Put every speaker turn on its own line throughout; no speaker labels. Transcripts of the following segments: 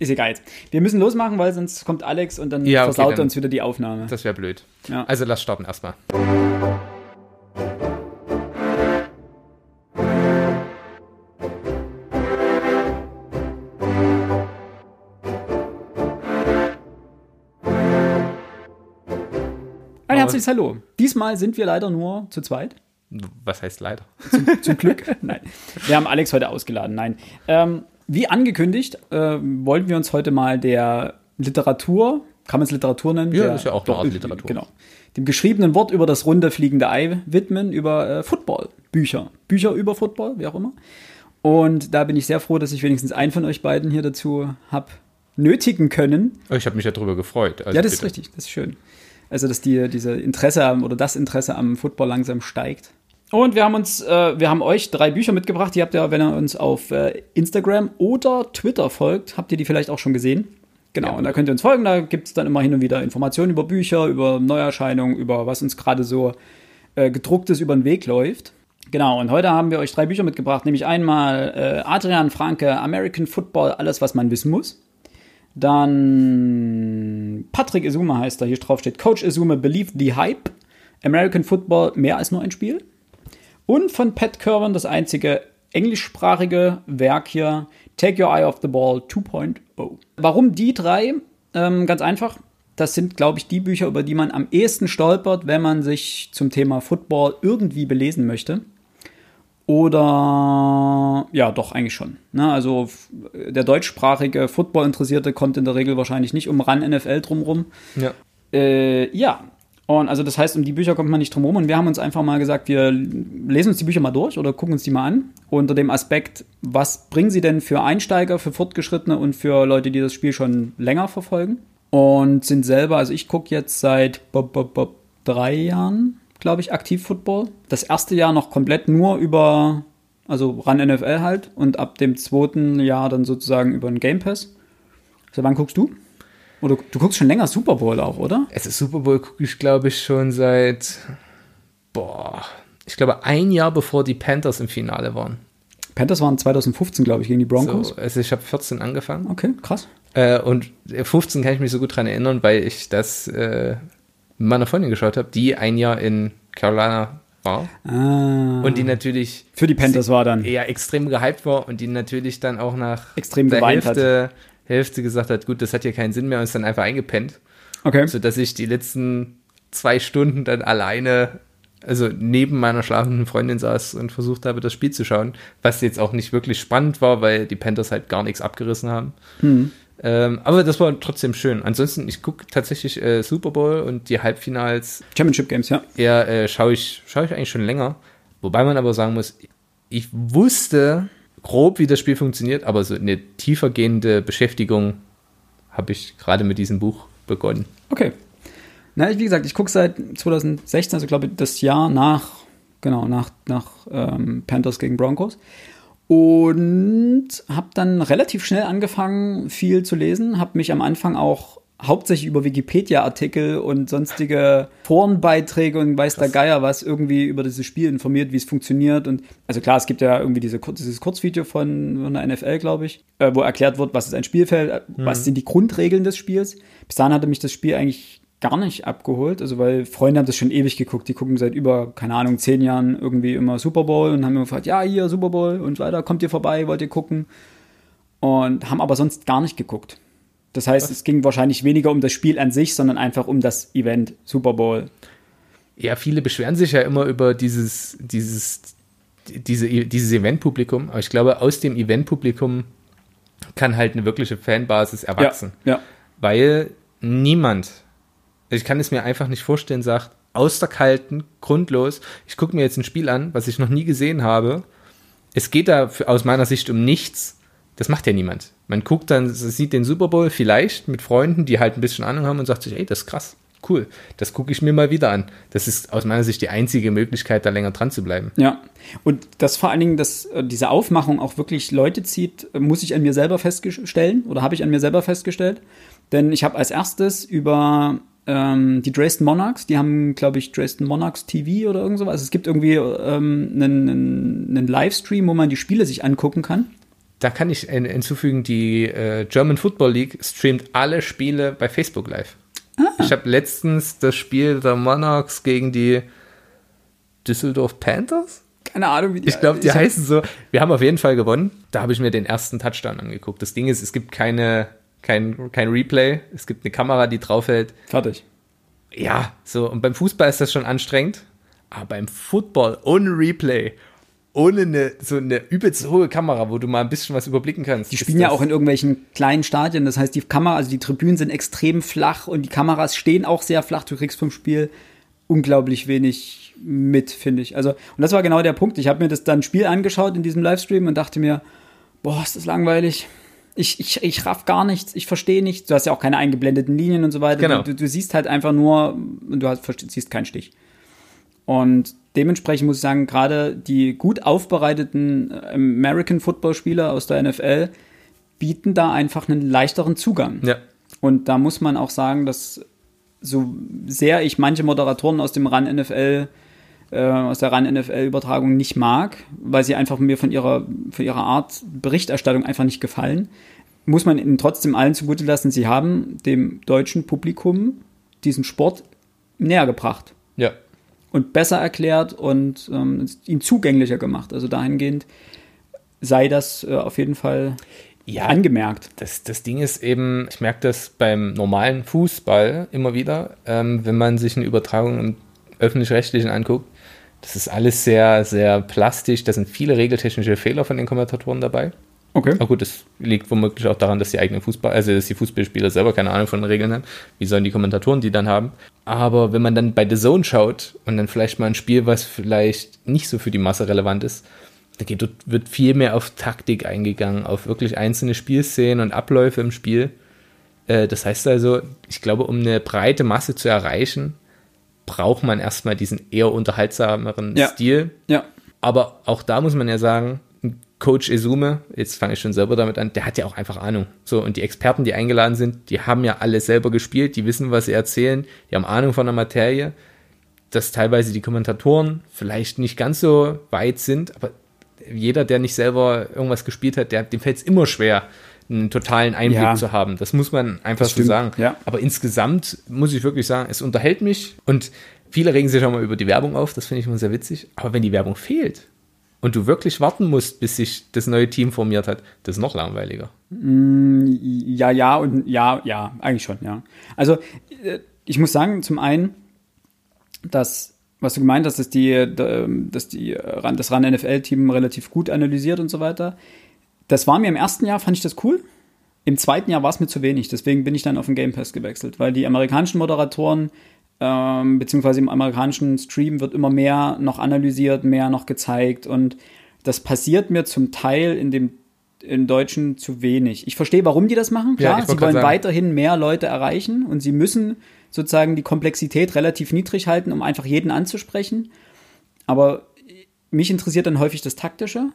ist egal jetzt. Wir müssen losmachen, weil sonst kommt Alex und dann
Ja, okay,
versaut er
dann-
uns wieder die Aufnahme.
Das wäre blöd.
Ja.
Also lass starten erstmal.
Ein herzliches Hallo. Diesmal sind wir leider nur zu zweit.
Was heißt leider?
Zum Glück. Nein. Wir haben Alex heute ausgeladen. Nein. Ähm, wie angekündigt, äh, wollten wir uns heute mal der Literatur, kann man es Literatur nennen?
Ja,
der,
ist ja auch eine Art Literatur.
Genau. Dem geschriebenen Wort über das runde fliegende Ei widmen, über äh, Football, Bücher. Bücher über Football, wie auch immer. Und da bin ich sehr froh, dass ich wenigstens einen von euch beiden hier dazu habe nötigen können.
Oh, Ich habe mich ja darüber gefreut. Also
ja, das ist
bitte.
richtig, das ist schön. Also, dass die, diese Interesse oder das Interesse am Football langsam steigt. Und wir haben uns, äh, wir haben euch drei Bücher mitgebracht. Die habt ihr, wenn ihr uns auf äh, Instagram oder Twitter folgt, habt ihr die vielleicht auch schon gesehen. Genau,
Ja.
und da könnt ihr uns folgen. Da gibt es dann immer hin und wieder Informationen über Bücher, über Neuerscheinungen, über was uns gerade so äh, gedrucktes über den Weg läuft. Genau, und heute haben wir euch drei Bücher mitgebracht, nämlich einmal äh, Adrian Franke, American Football, alles, was man wissen muss. Dann Patrick Izuma heißt er, hier drauf steht Coach Izuma Believe the Hype, American Football mehr als nur ein Spiel. Und von Pat Kerwin das einzige englischsprachige Werk hier, Take Your Eye Off the Ball 2.0. Warum die drei? Ähm, ganz einfach. Das sind, glaube ich, die Bücher, über die man am ehesten stolpert, wenn man sich zum Thema Football irgendwie belesen möchte. Oder ja, doch, eigentlich schon. Ne, also der deutschsprachige Football-Interessierte kommt in der Regel wahrscheinlich nicht um ran NFL drumrum.
Ja.
Äh, ja. Und also das heißt, um die Bücher kommt man nicht drum herum. Und wir haben uns einfach mal gesagt, wir lesen uns die Bücher mal durch oder gucken uns die mal an. Unter dem Aspekt, was bringen sie denn für Einsteiger, für Fortgeschrittene und für Leute, die das Spiel schon länger verfolgen. Und sind selber, also ich gucke jetzt seit bob, bob, bob, drei Jahren, glaube ich, aktiv Football. Das erste Jahr noch komplett nur über, also ran NFL halt. Und ab dem zweiten Jahr dann sozusagen über den Game Pass. Also wann guckst du? Oder du guckst schon länger Super Bowl auch, oder?
Es ist Super Bowl gucke ich, glaube ich, schon seit, boah, ich glaube, ein Jahr bevor die Panthers im Finale waren.
Panthers waren 2015, glaube ich, gegen die Broncos.
So, also ich habe 14 angefangen.
Okay, krass.
Äh, und 15 kann ich mich so gut dran erinnern, weil ich das äh, mit meiner Freundin geschaut habe, die ein Jahr in Carolina war.
Ah,
Und die natürlich
für die Panthers war dann.
eher extrem gehypt war und die natürlich dann auch nach
Extrem
der Hälfte, Hälfte gesagt hat, gut, das hat hier keinen Sinn mehr und ist dann einfach eingepennt.
Okay.
sodass ich die letzten zwei Stunden dann alleine, also neben meiner schlafenden Freundin saß und versucht habe, das Spiel zu schauen, was jetzt auch nicht wirklich spannend war, weil die Panthers halt gar nichts abgerissen haben. Ähm, aber das war trotzdem schön. Ansonsten, ich gucke tatsächlich äh, Super Bowl und die Halbfinals
Championship Games, ja.
eher äh, schaue ich, schaue ich eigentlich schon länger. Wobei man aber sagen muss, ich wusste grob, wie das Spiel funktioniert, aber so eine tiefergehende Beschäftigung habe ich gerade mit diesem Buch begonnen.
Okay. Na, wie gesagt, ich gucke seit 2016, also glaube ich das Jahr nach, genau, nach, nach ähm, Panthers gegen Broncos. Und habe dann relativ schnell angefangen, viel zu lesen. Habe mich am Anfang auch hauptsächlich über Wikipedia-Artikel und sonstige Forenbeiträge und weiß der Geier was irgendwie über dieses Spiel informiert, wie es funktioniert. Und also klar, es gibt ja irgendwie diese, dieses Kurzvideo von, von der NFL, glaube ich, äh, wo erklärt wird, was ist ein Spielfeld, äh, was sind die Grundregeln des Spiels. Bis dahin hatte mich das Spiel eigentlich gar nicht abgeholt, also weil Freunde haben das schon ewig geguckt, die gucken seit über, keine Ahnung, zehn Jahren irgendwie immer Super Bowl und haben immer gefragt, ja, hier Super Bowl und weiter, kommt ihr vorbei, wollt ihr gucken? Und haben aber sonst gar nicht geguckt. Das heißt, es ging wahrscheinlich weniger um das Spiel an sich, sondern einfach um das Event Super Bowl.
Ja, viele beschweren sich ja immer über dieses, dieses, diese, dieses Eventpublikum, aber ich glaube, aus dem Eventpublikum kann halt eine wirkliche Fanbasis erwachsen.
Ja, ja.
Weil niemand, ich kann es mir einfach nicht vorstellen, sagt, aus der kalten, grundlos, ich gucke mir jetzt ein Spiel an, was ich noch nie gesehen habe. Es geht da aus meiner Sicht um nichts. Das macht ja niemand. Man guckt dann, sieht den Super Bowl vielleicht mit Freunden, die halt ein bisschen Ahnung haben und sagt sich, ey, das ist krass, cool, das gucke ich mir mal wieder an. Das ist aus meiner Sicht die einzige Möglichkeit, da länger dran zu bleiben.
Ja, und das vor allen Dingen, dass äh, diese Aufmachung auch wirklich Leute zieht, äh, muss ich an mir selber feststellen oder habe ich an mir selber festgestellt. Denn ich habe als erstes über ähm, die Dresden Monarchs, die haben, glaube ich, Dresden Monarchs TV oder irgend sowas. Es gibt irgendwie ähm, einen, einen, einen Livestream, wo man die Spiele sich angucken kann.
Da kann ich hinzufügen, die äh, German Football League streamt alle Spiele bei Facebook Live. Ah. Ich habe letztens das Spiel der Monarchs gegen die Düsseldorf Panthers.
Keine Ahnung, wie
die Ich glaube, die heißen so. Wir haben auf jeden Fall gewonnen. Da habe ich mir den ersten Touchdown angeguckt. Das Ding ist, es gibt keine, kein, kein Replay. Es gibt eine Kamera, die draufhält.
Fertig.
Ja, so. Und beim Fußball ist das schon anstrengend. Aber beim Football ohne Replay ohne eine, so eine übelst hohe Kamera, wo du mal ein bisschen was überblicken kannst.
Die spielen ja auch in irgendwelchen kleinen Stadien. Das heißt, die Kamera, also die Tribünen sind extrem flach und die Kameras stehen auch sehr flach. Du kriegst vom Spiel unglaublich wenig mit, finde ich. Also, und das war genau der Punkt. Ich habe mir das dann Spiel angeschaut in diesem Livestream und dachte mir, boah, ist das langweilig. Ich, ich, ich raff gar nichts, ich verstehe nichts. Du hast ja auch keine eingeblendeten Linien und so weiter.
Genau.
Du, du siehst halt einfach nur, und du hast, siehst keinen Stich. Und dementsprechend muss ich sagen, gerade die gut aufbereiteten äh, American Football Spieler aus der NFL bieten da einfach einen leichteren Zugang.
Ja.
Und da muss man auch sagen, dass so sehr ich manche Moderatoren aus dem RAN NFL äh, aus der RAN NFL Übertragung nicht mag, weil sie einfach mir von ihrer von ihrer Art Berichterstattung einfach nicht gefallen, muss man ihnen trotzdem allen zugute lassen, sie haben dem deutschen Publikum diesen Sport näher gebracht.
Ja
und besser erklärt und ähm, ihn zugänglicher gemacht. Also dahingehend sei das äh, auf jeden Fall ja, angemerkt.
Das, das Ding ist eben, ich merke das beim normalen Fußball immer wieder, ähm, wenn man sich eine Übertragung im öffentlich-rechtlichen anguckt. Das ist alles sehr, sehr plastisch. Da sind viele regeltechnische Fehler von den Kommentatoren dabei.
Okay.
Aber gut, das liegt womöglich auch daran, dass die eigenen Fußball, also dass die Fußballspieler selber keine Ahnung von den Regeln haben. Wie sollen die Kommentatoren die dann haben? Aber wenn man dann bei The Zone schaut und dann vielleicht mal ein Spiel, was vielleicht nicht so für die Masse relevant ist, da geht, wird viel mehr auf Taktik eingegangen, auf wirklich einzelne Spielszenen und Abläufe im Spiel. Äh, das heißt also, ich glaube, um eine breite Masse zu erreichen, braucht man erstmal diesen eher unterhaltsameren
ja.
Stil.
Ja.
Aber auch da muss man ja sagen, Coach Esume, jetzt fange ich schon selber damit an, der hat ja auch einfach Ahnung. So, und die Experten, die eingeladen sind, die haben ja alle selber gespielt, die wissen, was sie erzählen, die haben Ahnung von der Materie, dass teilweise die Kommentatoren vielleicht nicht ganz so weit sind, aber jeder, der nicht selber irgendwas gespielt hat, der, dem fällt es immer schwer, einen totalen Einblick ja. zu haben. Das muss man einfach so sagen.
Ja.
Aber insgesamt muss ich wirklich sagen, es unterhält mich und viele regen sich auch mal über die Werbung auf, das finde ich immer sehr witzig. Aber wenn die Werbung fehlt, und du wirklich warten musst, bis sich das neue Team formiert hat, das ist noch langweiliger.
Mm, ja, ja und ja, ja, eigentlich schon, ja. Also äh, ich muss sagen, zum einen, dass was du gemeint hast, dass die, dass die das RAN NFL-Team relativ gut analysiert und so weiter. Das war mir im ersten Jahr, fand ich das cool. Im zweiten Jahr war es mir zu wenig, deswegen bin ich dann auf den Game Pass gewechselt, weil die amerikanischen Moderatoren ähm, beziehungsweise im amerikanischen Stream wird immer mehr noch analysiert, mehr noch gezeigt und das passiert mir zum Teil in dem im Deutschen zu wenig. Ich verstehe, warum die das machen. Klar, ja, sie wollen weiterhin mehr Leute erreichen und sie müssen sozusagen die Komplexität relativ niedrig halten, um einfach jeden anzusprechen. Aber mich interessiert dann häufig das Taktische.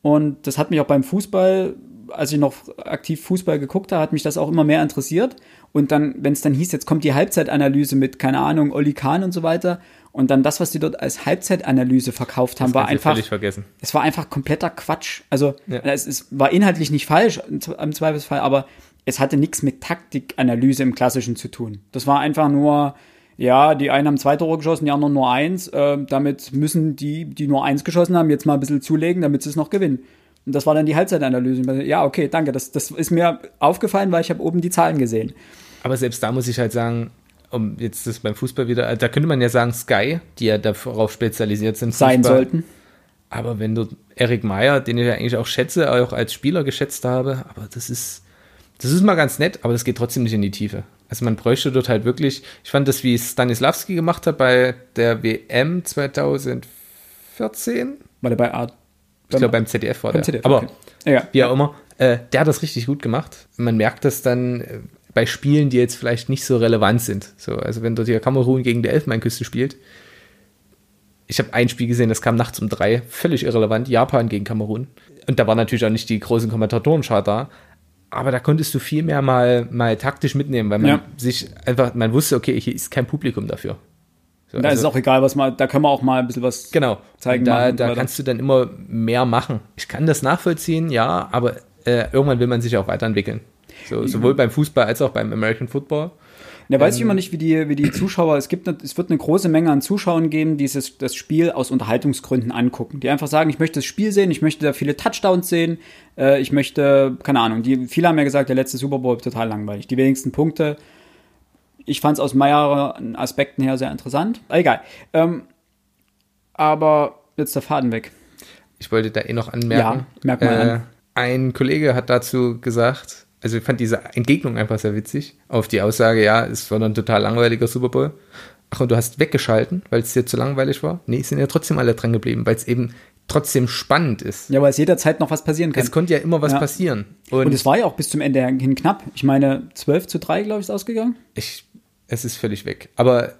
Und das hat mich auch beim Fußball als ich noch aktiv Fußball geguckt habe, hat mich das auch immer mehr interessiert. Und dann, wenn es dann hieß, jetzt kommt die Halbzeitanalyse mit, keine Ahnung, Oli Kahn und so weiter. Und dann das, was die dort als Halbzeitanalyse verkauft haben, das war einfach. Völlig
vergessen.
Es war einfach kompletter Quatsch. Also ja. es, es war inhaltlich nicht falsch im Zweifelsfall, aber es hatte nichts mit Taktikanalyse im Klassischen zu tun. Das war einfach nur, ja, die einen haben zwei Tore geschossen, die anderen nur eins. Äh, damit müssen die, die nur eins geschossen haben, jetzt mal ein bisschen zulegen, damit sie es noch gewinnen. Und das war dann die Halbzeitanalyse. Ja, okay, danke. Das, das ist mir aufgefallen, weil ich habe oben die Zahlen gesehen.
Aber selbst da muss ich halt sagen, um jetzt das beim Fußball wieder, da könnte man ja sagen, Sky, die ja darauf spezialisiert sind.
Fußball. Sein sollten.
Aber wenn du Erik Meyer, den ich ja eigentlich auch schätze, auch als Spieler geschätzt habe, aber das ist, das ist mal ganz nett, aber das geht trotzdem nicht in die Tiefe. Also man bräuchte dort halt wirklich, ich fand das, wie Stanislavski gemacht hat bei der WM 2014.
War der bei Art
ich glaube, beim ZDF war beim der. ZDF, Aber okay. ja, wie auch immer, äh, der hat das richtig gut gemacht. Man merkt das dann äh, bei Spielen, die jetzt vielleicht nicht so relevant sind. So, also wenn dort hier Kamerun gegen die Elfenbeinküste spielt. Ich habe ein Spiel gesehen, das kam nachts um drei, völlig irrelevant, Japan gegen Kamerun. Und da waren natürlich auch nicht die großen Kommentatoren da. Aber da konntest du viel mehr mal, mal taktisch mitnehmen, weil man ja. sich einfach, man wusste, okay, hier ist kein Publikum dafür. So,
da ist es auch egal, was man, da können wir auch mal ein bisschen was
Genau.
zeigen.
Da
machen
da kannst du dann immer mehr machen. Ich kann das nachvollziehen, ja, aber äh, irgendwann will man sich auch weiterentwickeln. So, sowohl beim Fußball als auch beim American Football.
Da weiß
Ähm,
ich immer nicht, wie die, wie die Zuschauer, es gibt, eine, es wird eine große Menge an Zuschauern geben, die dieses, das Spiel aus Unterhaltungsgründen angucken. Die einfach sagen, ich möchte das Spiel sehen, ich möchte da viele Touchdowns sehen, äh, ich möchte, keine Ahnung, die, viele haben ja gesagt, der letzte Super Bowl total langweilig. Die wenigsten Punkte. Ich fand es aus mehreren Aspekten her sehr interessant. Egal. Ähm, aber jetzt der Faden weg.
Ich wollte da eh noch anmerken.
Ja, merk mal
äh,
an.
Ein Kollege hat dazu gesagt, also ich fand diese Entgegnung einfach sehr witzig, auf die Aussage, ja, es war ein total langweiliger Super Bowl. Ach, und du hast weggeschalten, weil es dir zu langweilig war? Nee, sind ja trotzdem alle dran geblieben, weil es eben trotzdem spannend ist.
Ja, weil es jederzeit noch was passieren kann.
Es konnte ja immer was
Ja.
passieren.
Und,
Und,
es war ja auch bis zum Ende hin knapp. Ich meine, 12 zu 3, glaube ich, ist ausgegangen.
ich, es ist völlig weg. Aber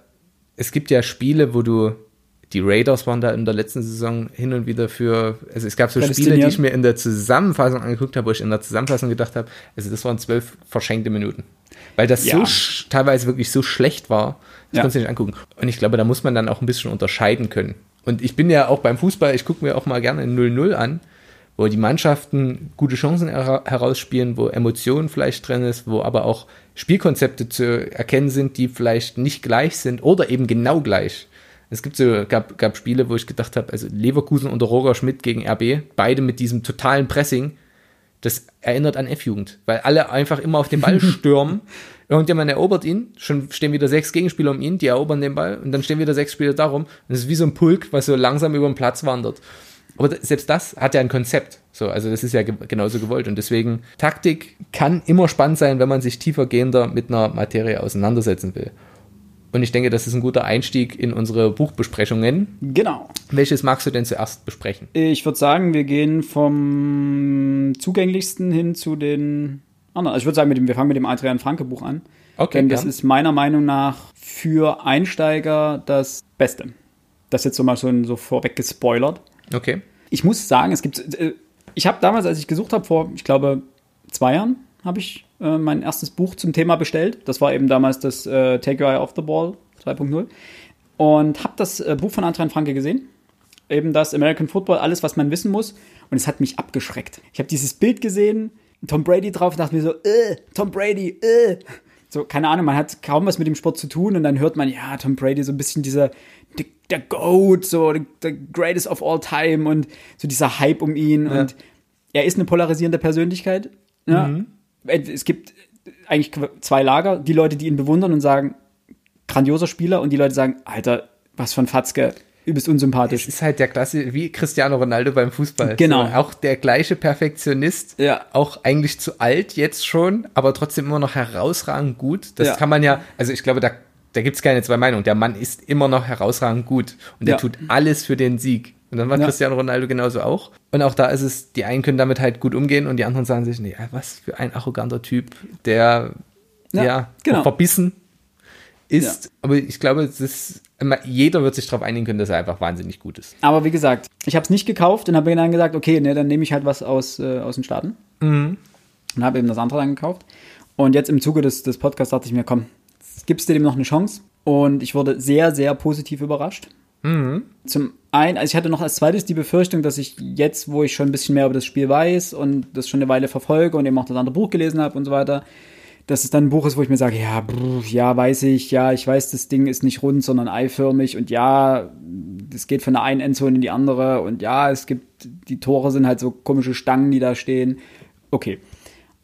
es gibt ja Spiele, wo du, die Raiders waren da in der letzten Saison hin und wieder für, also es gab so Spiele, die ich mir in der Zusammenfassung angeguckt habe, wo ich in der Zusammenfassung gedacht habe, also das waren zwölf verschenkte Minuten. Weil das
Ja.
so teilweise wirklich so schlecht war, das
Ja.
konntest du nicht angucken. Und ich glaube, da muss man dann auch ein bisschen unterscheiden können. Und ich bin ja auch beim Fußball, ich gucke mir auch mal gerne ein 0-0 an, wo die Mannschaften gute Chancen hera- herausspielen, wo Emotionen vielleicht drin ist, wo aber auch Spielkonzepte zu erkennen sind, die vielleicht nicht gleich sind oder eben genau gleich. Es gibt so, gab, gab Spiele, wo ich gedacht habe, also Leverkusen unter Roger Schmidt gegen RB, beide mit diesem totalen Pressing, das erinnert an F-Jugend, weil alle einfach immer auf den Ball stürmen. Irgendjemand erobert ihn, schon stehen wieder sechs Gegenspieler um ihn, die erobern den Ball und dann stehen wieder sechs Spieler darum. Und es ist wie so ein Pulk, was so langsam über den Platz wandert. Aber selbst das hat ja ein Konzept. So, also das ist ja ge genauso gewollt. Und deswegen, Taktik kann immer spannend sein, wenn man sich tiefergehender mit einer Materie auseinandersetzen will. Und ich denke, das ist ein guter Einstieg in unsere Buchbesprechungen.
Genau.
Welches magst du denn zuerst besprechen?
Ich würde sagen, wir gehen vom zugänglichsten hin zu den anderen. Also ich würde sagen, mit dem, wir fangen mit dem Adrian Franke Buch an.
Okay,
Denn das
gern.
ist meiner Meinung nach für Einsteiger das Beste. Das jetzt so mal so, so vorweg gespoilert.
Okay.
Ich muss sagen, es gibt. Ich habe damals, als ich gesucht habe, vor, ich glaube, zwei Jahren, habe ich äh, mein erstes Buch zum Thema bestellt. Das war eben damals das äh, Take Your Eye Off the Ball 2.0. Und habe das äh, Buch von Adrian Franke gesehen. Eben das American Football, alles, was man wissen muss. Und es hat mich abgeschreckt. Ich habe dieses Bild gesehen, Tom Brady drauf, dachte mir so, äh, Tom Brady, äh. So, keine Ahnung, man hat kaum was mit dem Sport zu tun und dann hört man, ja, Tom Brady, so ein bisschen dieser, der, der Goat, so, der greatest of all time und so dieser Hype um ihn und er ist eine polarisierende Persönlichkeit. Ja. Es gibt eigentlich zwei Lager, die Leute, die ihn bewundern und sagen, grandioser Spieler und die Leute sagen, Alter, was für ein Fatzke, übelst unsympathisch.
Es ist halt der Klasse, wie Cristiano Ronaldo beim Fußball.
Genau.
So, auch der gleiche Perfektionist.
Ja.
Auch eigentlich zu alt jetzt schon, aber trotzdem immer noch herausragend gut. Das
Ja.
kann man ja, also ich glaube, da, da gibt es keine zwei Meinungen. Der Mann ist immer noch herausragend gut und der
Ja.
tut alles für den Sieg. Und dann war
Ja.
Cristiano Ronaldo genauso auch. Und auch da ist es, die einen können damit halt gut umgehen und die anderen sagen sich, nee, was für ein arroganter Typ, der
Ja,
ja,
genau.
verbissen ist. Aber ich glaube, es ist, jeder wird sich darauf einigen können, dass er einfach wahnsinnig gut ist.
Aber wie gesagt, ich habe es nicht gekauft und habe mir dann gesagt, okay, ne, dann nehme ich halt was aus, äh, aus den Staaten. Und habe eben das andere dann gekauft. Und jetzt im Zuge des, des Podcasts dachte ich mir, komm, gibst du dem noch eine Chance? Und ich wurde sehr, sehr positiv überrascht. Zum einen, also ich hatte noch als zweites die Befürchtung, dass ich jetzt, wo ich schon ein bisschen mehr über das Spiel weiß und das schon eine Weile verfolge und eben auch das andere Buch gelesen habe und so weiter, dass es dann ein Buch ist, wo ich mir sage, ja, brr, ja, weiß ich, ja, ich weiß, das Ding ist nicht rund, sondern eiförmig und ja, es geht von der einen Endzone in die andere und ja, es gibt, die Tore sind halt so komische Stangen, die da stehen. Okay.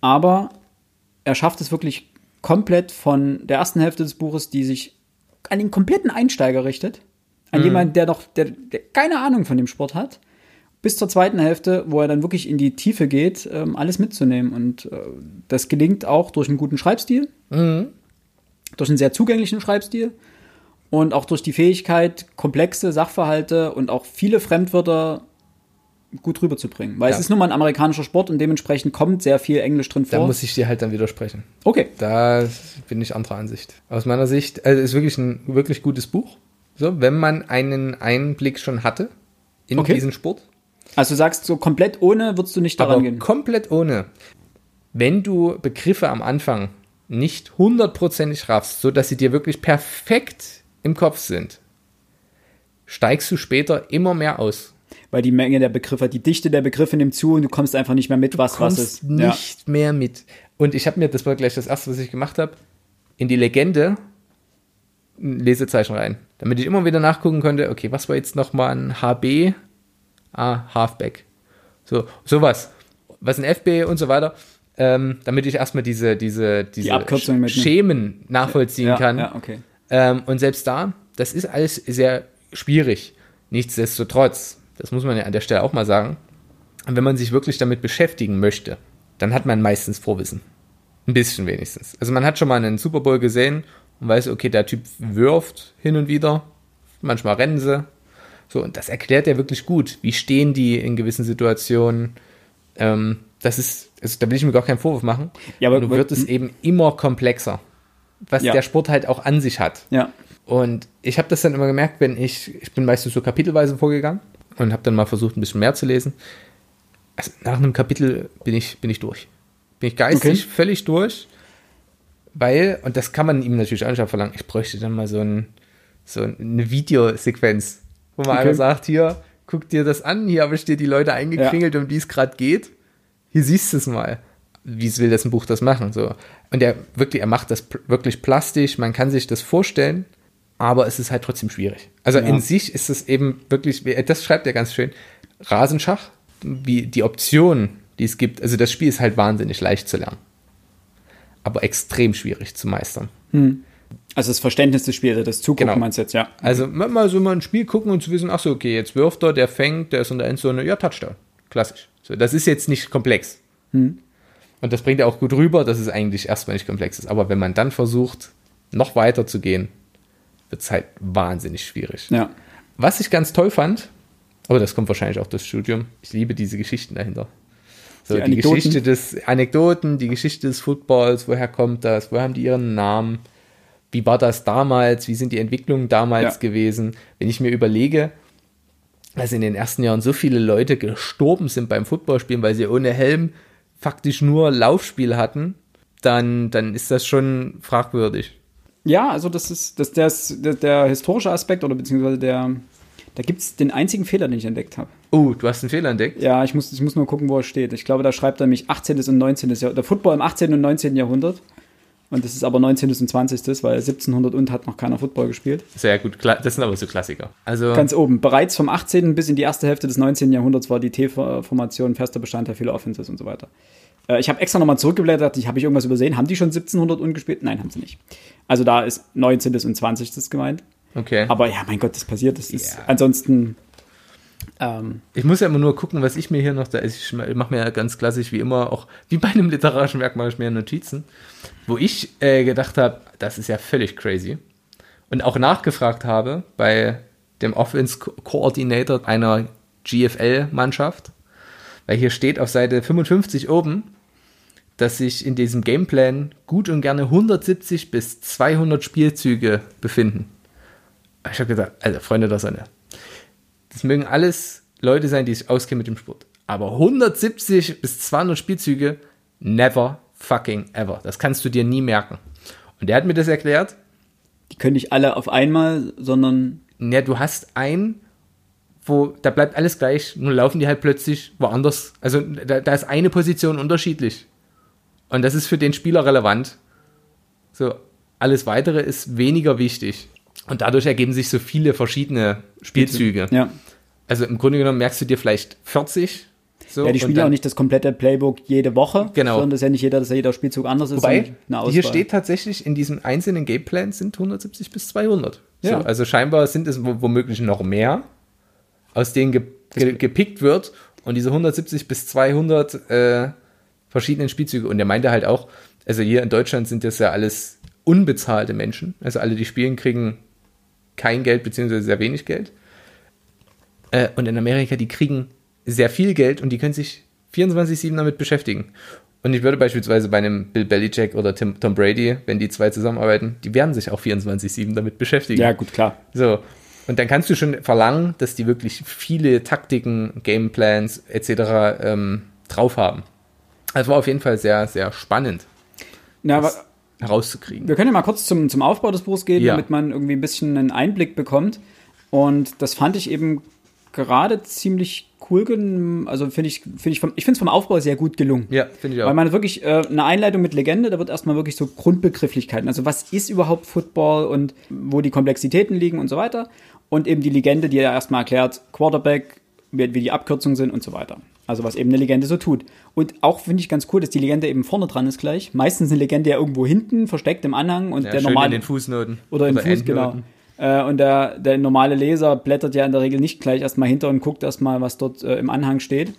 Aber er schafft es wirklich komplett von der ersten Hälfte des Buches, die sich an den kompletten Einsteiger richtet, an jemanden, der doch, der, der keine Ahnung von dem Sport hat, bis zur zweiten Hälfte, wo er dann wirklich in die Tiefe geht, ähm, alles mitzunehmen. Und äh, das gelingt auch durch einen guten Schreibstil, durch einen sehr zugänglichen Schreibstil. Und auch durch die Fähigkeit, komplexe Sachverhalte und auch viele Fremdwörter gut rüberzubringen. Weil
Ja.
es ist nun mal ein amerikanischer Sport und dementsprechend kommt sehr viel Englisch drin
Da
vor.
muss ich dir halt dann widersprechen.
okay.
Da bin ich anderer Ansicht. Aus meiner Sicht, also ist wirklich ein wirklich gutes Buch. So, wenn man einen Einblick schon hatte in
Okay.
diesen Sport.
Also du sagst, so komplett ohne würdest du nicht daran
Aber
gehen.
komplett ohne. Wenn du Begriffe am Anfang nicht hundertprozentig raffst, so dass sie dir wirklich perfekt im Kopf sind steigst du später immer mehr aus.
Weil die Menge der Begriffe, die Dichte der Begriffe nimmt zu und du kommst einfach nicht mehr mit, was
kommst
was ist.
nicht mehr mit. Und ich habe mir, das war gleich das erste, was ich gemacht habe, in die Legende ein Lesezeichen rein. Damit ich immer wieder nachgucken konnte, okay, was war jetzt nochmal ein HB? Ah, Halfback. So, sowas. Was ein FB und so weiter. Ähm, damit ich erstmal diese, diese, diese
Die
Schemen nachvollziehen
ja,
kann.
Ja, okay.
Ähm, und selbst da, das ist alles sehr schwierig. Nichtsdestotrotz, das muss man ja an der Stelle auch mal sagen, wenn man sich wirklich damit beschäftigen möchte, dann hat man meistens Vorwissen. Ein bisschen wenigstens. Also man hat schon mal einen Super Bowl gesehen und weiß, okay, der Typ wirft hin und wieder, manchmal rennen sie. So, und das erklärt er wirklich gut. Wie stehen die in gewissen Situationen? Ähm, das ist, also da will ich mir gar keinen Vorwurf machen.
Ja, aber-
Nur wird es eben immer komplexer. Was
Ja.
der Sport halt auch an sich hat.
Ja.
Und ich habe das dann immer gemerkt, wenn ich, ich bin meistens so kapitelweise vorgegangen und habe dann mal versucht, ein bisschen mehr zu lesen. Also nach einem Kapitel bin ich, bin ich durch. Bin ich geistig
Okay.
völlig durch, weil, und das kann man ihm natürlich auch nicht verlangen, ich bräuchte dann mal so, ein, so eine Videosequenz, wo man
Okay.
einer sagt, hier, guck dir das an, hier habe ich dir die Leute eingekringelt, um die es gerade geht. Hier siehst du es mal. Wie will das ein Buch das machen? So. Und er wirklich, er macht das wirklich plastisch, man kann sich das vorstellen, aber es ist halt trotzdem schwierig. Also
Ja.
in sich ist es eben wirklich, das schreibt er ganz schön, Rasenschach, wie die Optionen, die es gibt. Also das Spiel ist halt wahnsinnig leicht zu lernen. Aber extrem schwierig zu meistern.
Also das Verständnis des Spiels, das Zugucken
Genau.
meinst jetzt, ja.
Also mal mal so mal ein Spiel gucken und zu wissen, ach so, okay, jetzt wirft er, der fängt, der ist in der Endzone, ja, Touchdown. Klassisch. So, das ist jetzt nicht komplex. Und das bringt er auch gut rüber, dass es eigentlich erstmal nicht komplex ist. Aber wenn man dann versucht, noch weiter zu gehen, wird es halt wahnsinnig schwierig.
Ja.
Was ich ganz toll fand, aber das kommt wahrscheinlich auch durch Studium, ich liebe diese Geschichten dahinter. So,
Die
die? Geschichte des Anekdoten, die Geschichte des Footballs, woher kommt das, woher haben die ihren Namen, wie war das damals, wie sind die Entwicklungen damals
Ja.
gewesen. Wenn ich mir überlege, dass in den ersten Jahren so viele Leute gestorben sind beim Footballspielen, weil sie ohne Helm faktisch nur Laufspiel hatten, dann, dann ist das schon fragwürdig.
Ja, also das ist das, das, der, der historische Aspekt oder beziehungsweise der, da gibt es den einzigen Fehler, den ich entdeckt habe.
Oh, du hast einen Fehler entdeckt?
Ja, ich muss, ich muss nur gucken, wo er steht. Ich glaube, da schreibt er mich 18. und 19. Jahrhundert. Der Football im 18. und 19. Jahrhundert. Und das ist aber 19. und 20. weil 1700 und hat noch keiner Football gespielt.
Sehr gut, das sind aber so Klassiker. Also,
Ganz oben. Bereits vom 18. bis in die erste Hälfte des 19. Jahrhunderts war die T-Formation fester Bestandteil vieler Offenses und so weiter. Äh, Ich habe extra nochmal zurückgeblättert, ich habe ich irgendwas übersehen. Haben die schon 1700 ungespielt? Nein, haben sie nicht. Also da ist 19. und 20. gemeint.
okay.
Aber ja, mein Gott, das passiert. Das ist
Ja.
ansonsten. Ähm,
Ich muss ja immer nur gucken, was ich mir hier noch da. Ich mache mir ja ganz klassisch wie immer, auch wie bei einem literarischen Werk mache ich mir Notizen, wo ich äh, gedacht habe, das ist ja völlig crazy. Und auch nachgefragt habe bei dem Offense Coordinator einer GFL-Mannschaft, weil hier steht auf Seite 55 oben, dass sich in diesem Gameplan gut und gerne 170 bis 200 Spielzüge befinden. Ich habe gedacht, also Freunde der Sonne, das mögen alles Leute sein, die sich auskennen mit dem Sport. Aber 170 bis 200 Spielzüge, never fucking ever. Das kannst du dir nie merken. Und der hat mir das erklärt.
die können nicht alle auf einmal, sondern
Ja, du hast einen, wo da bleibt alles gleich, nur laufen die halt plötzlich woanders. Also da, da ist eine Position unterschiedlich. Und das ist für den Spieler relevant. So, alles weitere ist weniger wichtig. Und dadurch ergeben sich so viele verschiedene Spielzüge.
ja.
Also im Grunde genommen merkst du dir vielleicht 40. So,
Ja, die spielen
dann-
auch nicht das komplette Playbook jede Woche,
Genau.
sondern das ist ja nicht jeder, dass ja jeder Spielzug anders ist,
Wobei,
eine Auswahl.
hier steht tatsächlich, in diesem einzelnen Gameplan sind 170 bis 200.
Ja.
So, also scheinbar sind es wo- womöglich noch mehr, aus denen ge ge gepickt wird. Und diese 170 bis 200 äh, verschiedenen Spielzüge. Und er meinte halt auch, also hier in Deutschland sind das ja alles unbezahlte Menschen. Also alle, die spielen, kriegen kein Geld beziehungsweise sehr wenig Geld. Äh, und in Amerika, die kriegen sehr viel Geld und die können sich 24-7 damit beschäftigen. Und ich würde beispielsweise bei einem Bill Belichick oder Tim, Tom Brady, wenn die zwei zusammenarbeiten, die werden sich auch 24-7 damit beschäftigen.
Ja, gut, klar.
So. Und dann kannst du schon verlangen, dass die wirklich viele Taktiken, Gameplans etc. Ähm, drauf haben. Also war auf jeden Fall sehr, sehr spannend
Ja, aber
herauszukriegen.
wir können ja mal kurz zum, zum Aufbau des Buchs gehen,
Ja.
damit man irgendwie ein bisschen einen Einblick bekommt. Und das fand ich eben gerade ziemlich cool, also finde ich, finde ich, vom, ich finde es vom Aufbau sehr gut gelungen.
Ja, finde ich auch.
Weil man wirklich äh, eine Einleitung mit Legende, da wird erstmal wirklich so Grundbegrifflichkeiten. Also was ist überhaupt Football und wo die Komplexitäten liegen und so weiter. Und eben die Legende, die ja erstmal erklärt, Quarterback, wie, wie die Abkürzungen sind und so weiter. Also was eben eine Legende so tut. Und auch finde ich ganz cool, dass die Legende eben vorne dran ist gleich. Meistens eine Legende ja irgendwo hinten, versteckt im Anhang und
ja,
der normale.
in den Fußnoten.
Oder in Fuß, genau. Äh, und der, der normale Leser blättert ja in der Regel nicht gleich erstmal hinter und guckt erstmal, was dort äh, im Anhang steht.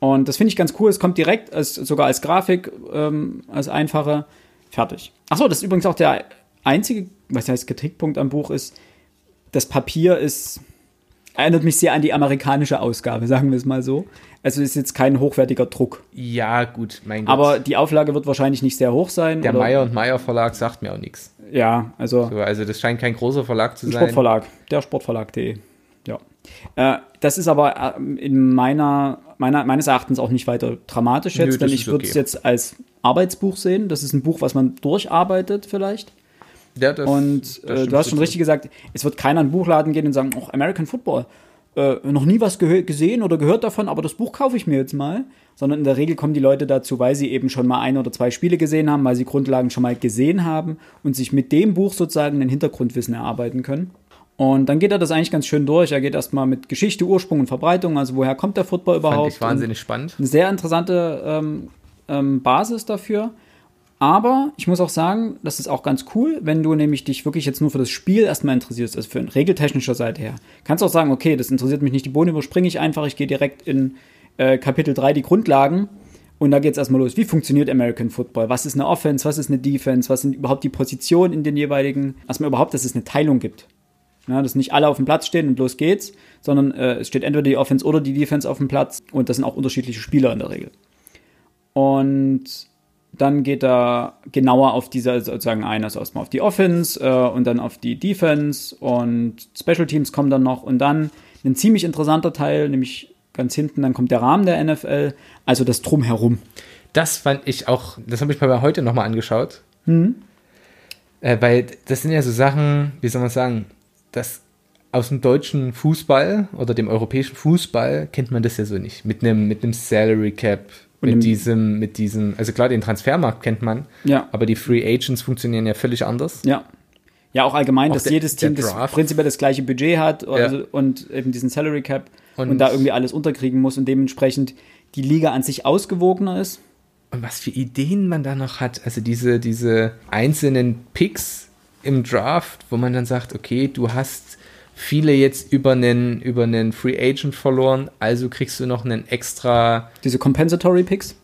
Und das finde ich ganz cool. Es kommt direkt, als, sogar als Grafik, ähm, als einfache, fertig. Achso, das ist übrigens auch der einzige, was heißt Kritikpunkt am Buch ist, das Papier ist, erinnert mich sehr an die amerikanische Ausgabe, sagen wir es mal so. Also ist jetzt kein hochwertiger Druck.
Ja, gut, mein Gott.
Aber die Auflage wird wahrscheinlich nicht sehr hoch sein.
Der Meyer und Meyer Verlag sagt mir auch nichts.
Ja, also.
So, also das scheint kein großer Verlag zu sein.
Sportverlag, der Sportverlag.de. Ja. Äh, das ist aber äh, in meiner, meiner, meines Erachtens auch nicht weiter dramatisch jetzt, Nö, denn ich würde es okay. jetzt als Arbeitsbuch sehen. Das ist ein Buch, was man durcharbeitet vielleicht. Ja, das, und das äh, du hast schon richtig gesagt, es wird keiner in den Buchladen gehen und sagen, oh, American Football, äh, noch nie was gesehen oder gehört davon, aber das Buch kaufe ich mir jetzt mal. Sondern in der Regel kommen die Leute dazu, weil sie eben schon mal ein oder zwei Spiele gesehen haben, weil sie Grundlagen schon mal gesehen haben und sich mit dem Buch sozusagen ein Hintergrundwissen erarbeiten können. Und dann geht er das eigentlich ganz schön durch. Er geht erstmal mit Geschichte, Ursprung und Verbreitung, also woher kommt der Football überhaupt. Fand
ich wahnsinnig spannend.
Eine sehr interessante ähm, ähm, Basis dafür. Aber ich muss auch sagen, das ist auch ganz cool, wenn du nämlich dich wirklich jetzt nur für das Spiel erstmal interessierst, also für ein regeltechnischer Seite her. Kannst auch sagen, okay, das interessiert mich nicht, die Bohnen überspringe ich einfach, ich gehe direkt in äh, Kapitel 3, die Grundlagen. Und da geht es erstmal los. Wie funktioniert American Football? Was ist eine Offense? Was ist eine Defense? Was sind überhaupt die Positionen in den jeweiligen? Erstmal überhaupt, dass es eine Teilung gibt. Ja, dass nicht alle auf dem Platz stehen und los geht's, sondern äh, es steht entweder die Offense oder die Defense auf dem Platz und das sind auch unterschiedliche Spieler in der Regel. Und dann geht er genauer auf diese sozusagen ein, also erstmal auf die Offense äh, und dann auf die Defense und Special Teams kommen dann noch und dann ein ziemlich interessanter Teil, nämlich ganz hinten, dann kommt der Rahmen der NFL, also das Drumherum.
Das fand ich auch, das habe ich mir heute nochmal angeschaut. Mhm. Äh, weil das sind ja so Sachen, wie soll man sagen, das aus dem deutschen Fußball oder dem europäischen Fußball kennt man das ja so nicht. Mit einem mit einem Salary Cap, und mit diesem, mit diesem, also klar, den Transfermarkt kennt man,
ja.
aber die Free Agents funktionieren ja völlig anders.
Ja. Ja, auch allgemein, auch dass der, jedes Team das prinzipiell das gleiche Budget hat also, ja. und eben diesen Salary Cap und, und, da irgendwie alles unterkriegen muss und dementsprechend die Liga an sich ausgewogener ist.
Und was für Ideen man da noch hat, also diese, diese einzelnen Picks im Draft, wo man dann sagt, okay, du hast viele jetzt über einen, über einen Free Agent verloren, also kriegst du noch einen extra.
Diese Compensatory Picks?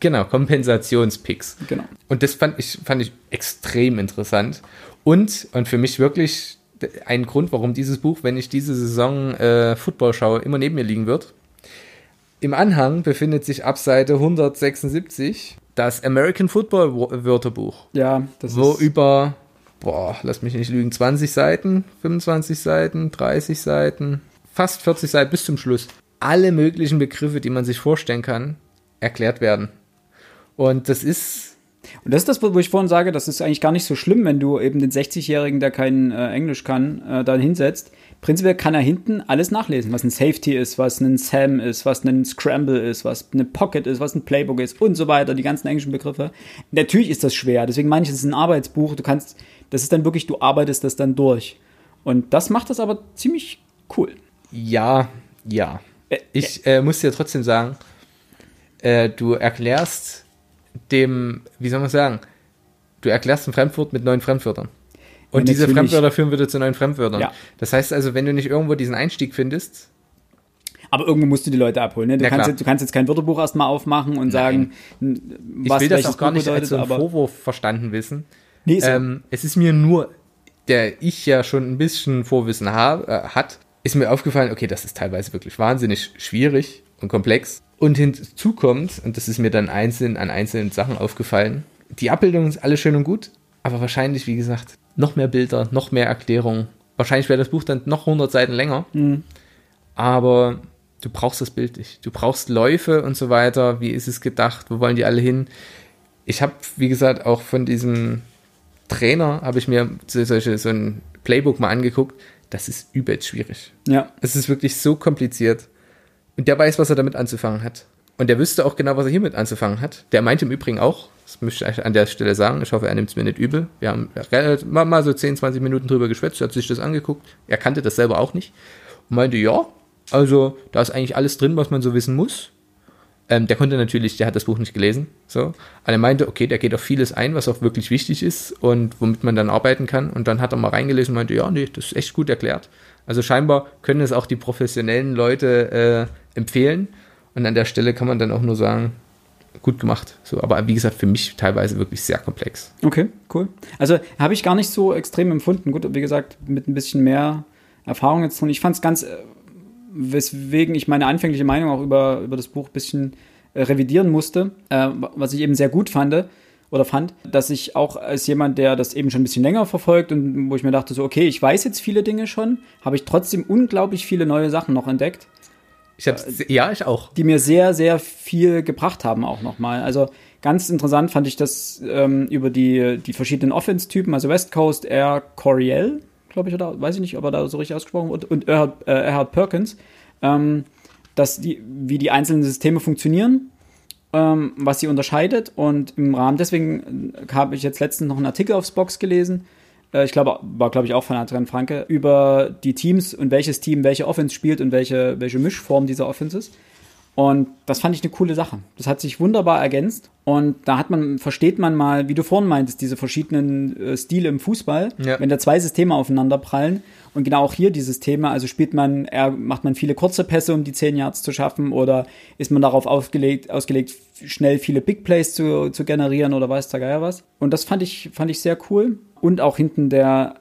Genau, Kompensationspicks.
Genau.
Und das fand ich, fand ich extrem interessant. Und, und für mich wirklich ein Grund, warum dieses Buch, wenn ich diese Saison äh, Football schaue, immer neben mir liegen wird. Im Anhang befindet sich ab Seite 176 das American Football Wörterbuch.
Ja,
das wo ist. über boah, lass mich nicht lügen, 20 Seiten, 25 Seiten, 30 Seiten, fast 40 Seiten bis zum Schluss. Alle möglichen Begriffe, die man sich vorstellen kann, erklärt werden. Und das ist.
Und das ist das, wo ich vorhin sage, das ist eigentlich gar nicht so schlimm, wenn du eben den 60-Jährigen, der kein äh, Englisch kann, äh, dann hinsetzt. Prinzipiell kann er hinten alles nachlesen, was ein Safety ist, was ein Sam ist, was ein Scramble ist, was eine Pocket ist, was ein Playbook ist und so weiter, die ganzen englischen Begriffe. Natürlich ist das schwer, deswegen meine ich, es ist ein Arbeitsbuch. Du kannst das ist dann wirklich, du arbeitest das dann durch. Und das macht das aber ziemlich cool.
Ja, ja. Ich äh, muss dir trotzdem sagen, äh, du erklärst dem, wie soll man sagen, du erklärst ein Fremdwort mit neuen Fremdwörtern. Und ja, diese Fremdwörter führen wieder zu neuen Fremdwörtern. Ja. Das heißt also, wenn du nicht irgendwo diesen Einstieg findest.
Aber irgendwo musst du die Leute abholen. Ne? Du, kannst jetzt, du, kannst jetzt, kein Wörterbuch erstmal aufmachen und Nein. sagen,
was ich will das auch gar nicht bedeutet, als so Vorwurf verstanden wissen. Nee, so. ähm, es ist mir nur, der ich ja schon ein bisschen Vorwissen hab, äh, hat, ist mir aufgefallen, okay, das ist teilweise wirklich wahnsinnig schwierig und komplex. Und hinzu kommt, und das ist mir dann einzeln an einzelnen Sachen aufgefallen, die Abbildung ist alles schön und gut, aber wahrscheinlich, wie gesagt, noch mehr Bilder, noch mehr Erklärungen. Wahrscheinlich wäre das Buch dann noch 100 Seiten länger. Mhm. Aber du brauchst das Bild nicht. Du brauchst Läufe und so weiter. Wie ist es gedacht? Wo wollen die alle hin? Ich habe, wie gesagt, auch von diesem Trainer habe ich mir solche, so ein Playbook mal angeguckt. das ist übelst schwierig.
Ja.
Es ist wirklich so kompliziert. Und der weiß, was er damit anzufangen hat. Und der wüsste auch genau, was er hiermit anzufangen hat. Der meinte im Übrigen auch, das möchte ich an der Stelle sagen, ich hoffe, er nimmt es mir nicht übel. Wir haben mal, so 10, 20 Minuten drüber geschwätzt, hat sich das angeguckt. Er kannte das selber auch nicht. Und meinte, ja, also da ist eigentlich alles drin, was man so wissen muss. Ähm, der konnte natürlich, der hat das Buch nicht gelesen. So. Aber er meinte, okay, der geht auf vieles ein, was auch wirklich wichtig ist und womit man dann arbeiten kann. Und dann hat er mal reingelesen und meinte, ja, nee, das ist echt gut erklärt. Also scheinbar können es auch die professionellen Leute äh, empfehlen. Und an der Stelle kann man dann auch nur sagen, gut gemacht. So, aber wie gesagt, für mich teilweise wirklich sehr komplex.
Okay, cool. Also habe ich gar nicht so extrem empfunden. Gut, wie gesagt, mit ein bisschen mehr Erfahrung jetzt drin. Ich fand es ganz, äh, weswegen ich meine anfängliche Meinung auch über, über das Buch ein bisschen äh, revidieren musste, äh, was ich eben sehr gut fand oder fand, dass ich auch als jemand, der das eben schon ein bisschen länger verfolgt und wo ich mir dachte, so, okay, ich weiß jetzt viele Dinge schon, habe ich trotzdem unglaublich viele neue Sachen noch entdeckt.
Ich hab's, ja, ich auch.
Die mir sehr, sehr viel gebracht haben auch nochmal. Also ganz interessant fand ich das ähm, über die, die verschiedenen Offense-Typen, also West Coast, Air, Coriel, glaube ich, oder weiß ich nicht, ob er da so richtig ausgesprochen wird, und Erhard, äh, Erhard Perkins, ähm, dass die, wie die einzelnen Systeme funktionieren, ähm, was sie unterscheidet. Und im Rahmen deswegen äh, habe ich jetzt letztens noch einen Artikel aufs Box gelesen, äh, ich glaube, war, glaube ich, auch von Adrian Franke, über die Teams und welches Team welche Offense spielt und welche, welche Mischform dieser Offense ist. Und das fand ich eine coole Sache. Das hat sich wunderbar ergänzt. Und da hat man, versteht man mal, wie du vorhin meintest, diese verschiedenen äh, Stile im Fußball, ja. wenn da zwei Systeme aufeinander prallen. Und genau auch hier dieses Thema, also spielt man, er, macht man viele kurze Pässe, um die 10 Yards zu schaffen, oder ist man darauf ausgelegt, ausgelegt schnell viele Big Plays zu, zu generieren oder weiß der Geier was. Und das fand ich, fand ich sehr cool. Und auch hinten der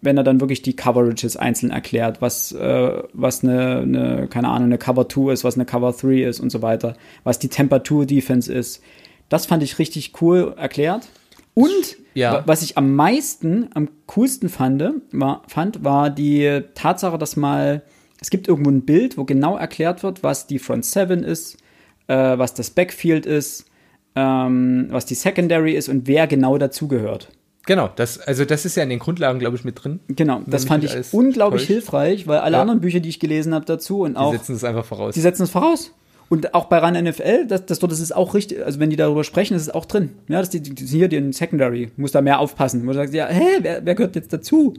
wenn er dann wirklich die Coverages einzeln erklärt, was, äh, was eine, eine, keine Ahnung, eine Cover 2 ist, was eine Cover 3 ist und so weiter, was die Temperatur Defense ist. Das fand ich richtig cool erklärt. Und ja. was ich am meisten, am coolsten fand, war, fand, war die Tatsache, dass mal, es gibt irgendwo ein Bild, wo genau erklärt wird, was die Front 7 ist, äh, was das Backfield ist, ähm, was die Secondary ist und wer genau dazugehört.
Genau, das, also das ist ja in den Grundlagen, glaube ich, mit drin.
Genau, das fand ich unglaublich täuscht. hilfreich, weil alle ja. anderen Bücher, die ich gelesen habe dazu und auch.
Die setzen es einfach voraus.
Die setzen es voraus. Und auch bei RAN NFL, das, das dort ist auch richtig, also wenn die darüber sprechen, ist es auch drin. Ja, das ist die, die, hier den Secondary, muss da mehr aufpassen. Wo du sagst, ja, hä, wer, wer gehört jetzt dazu?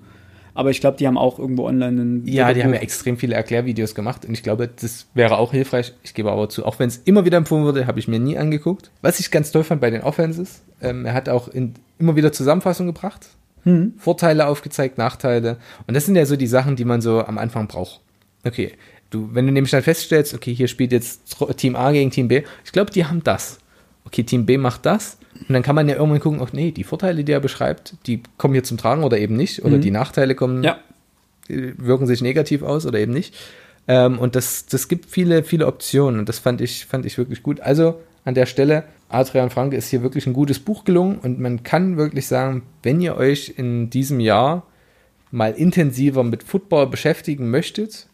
Aber ich glaube, die haben auch irgendwo online einen.
Ja, die haben ja extrem viele Erklärvideos gemacht und ich glaube, das wäre auch hilfreich. Ich gebe aber zu, auch wenn es immer wieder empfohlen wurde, habe ich mir nie angeguckt. Was ich ganz toll fand bei den Offenses, ähm, er hat auch in, immer wieder Zusammenfassung gebracht. Hm. Vorteile aufgezeigt, Nachteile. Und das sind ja so die Sachen, die man so am Anfang braucht. Okay, du, wenn du nämlich dann feststellst, okay, hier spielt jetzt Team A gegen Team B, ich glaube, die haben das. Okay, Team B macht das. Und dann kann man ja irgendwann gucken, ach nee, die Vorteile, die er beschreibt, die kommen hier zum Tragen oder eben nicht. Oder mhm. die Nachteile kommen, ja. wirken sich negativ aus oder eben nicht. Ähm, und das, das gibt viele, viele Optionen. Und das fand ich, fand ich wirklich gut. Also an der Stelle, Adrian Franke ist hier wirklich ein gutes Buch gelungen. Und man kann wirklich sagen, wenn ihr euch in diesem Jahr mal intensiver mit Football beschäftigen möchtet,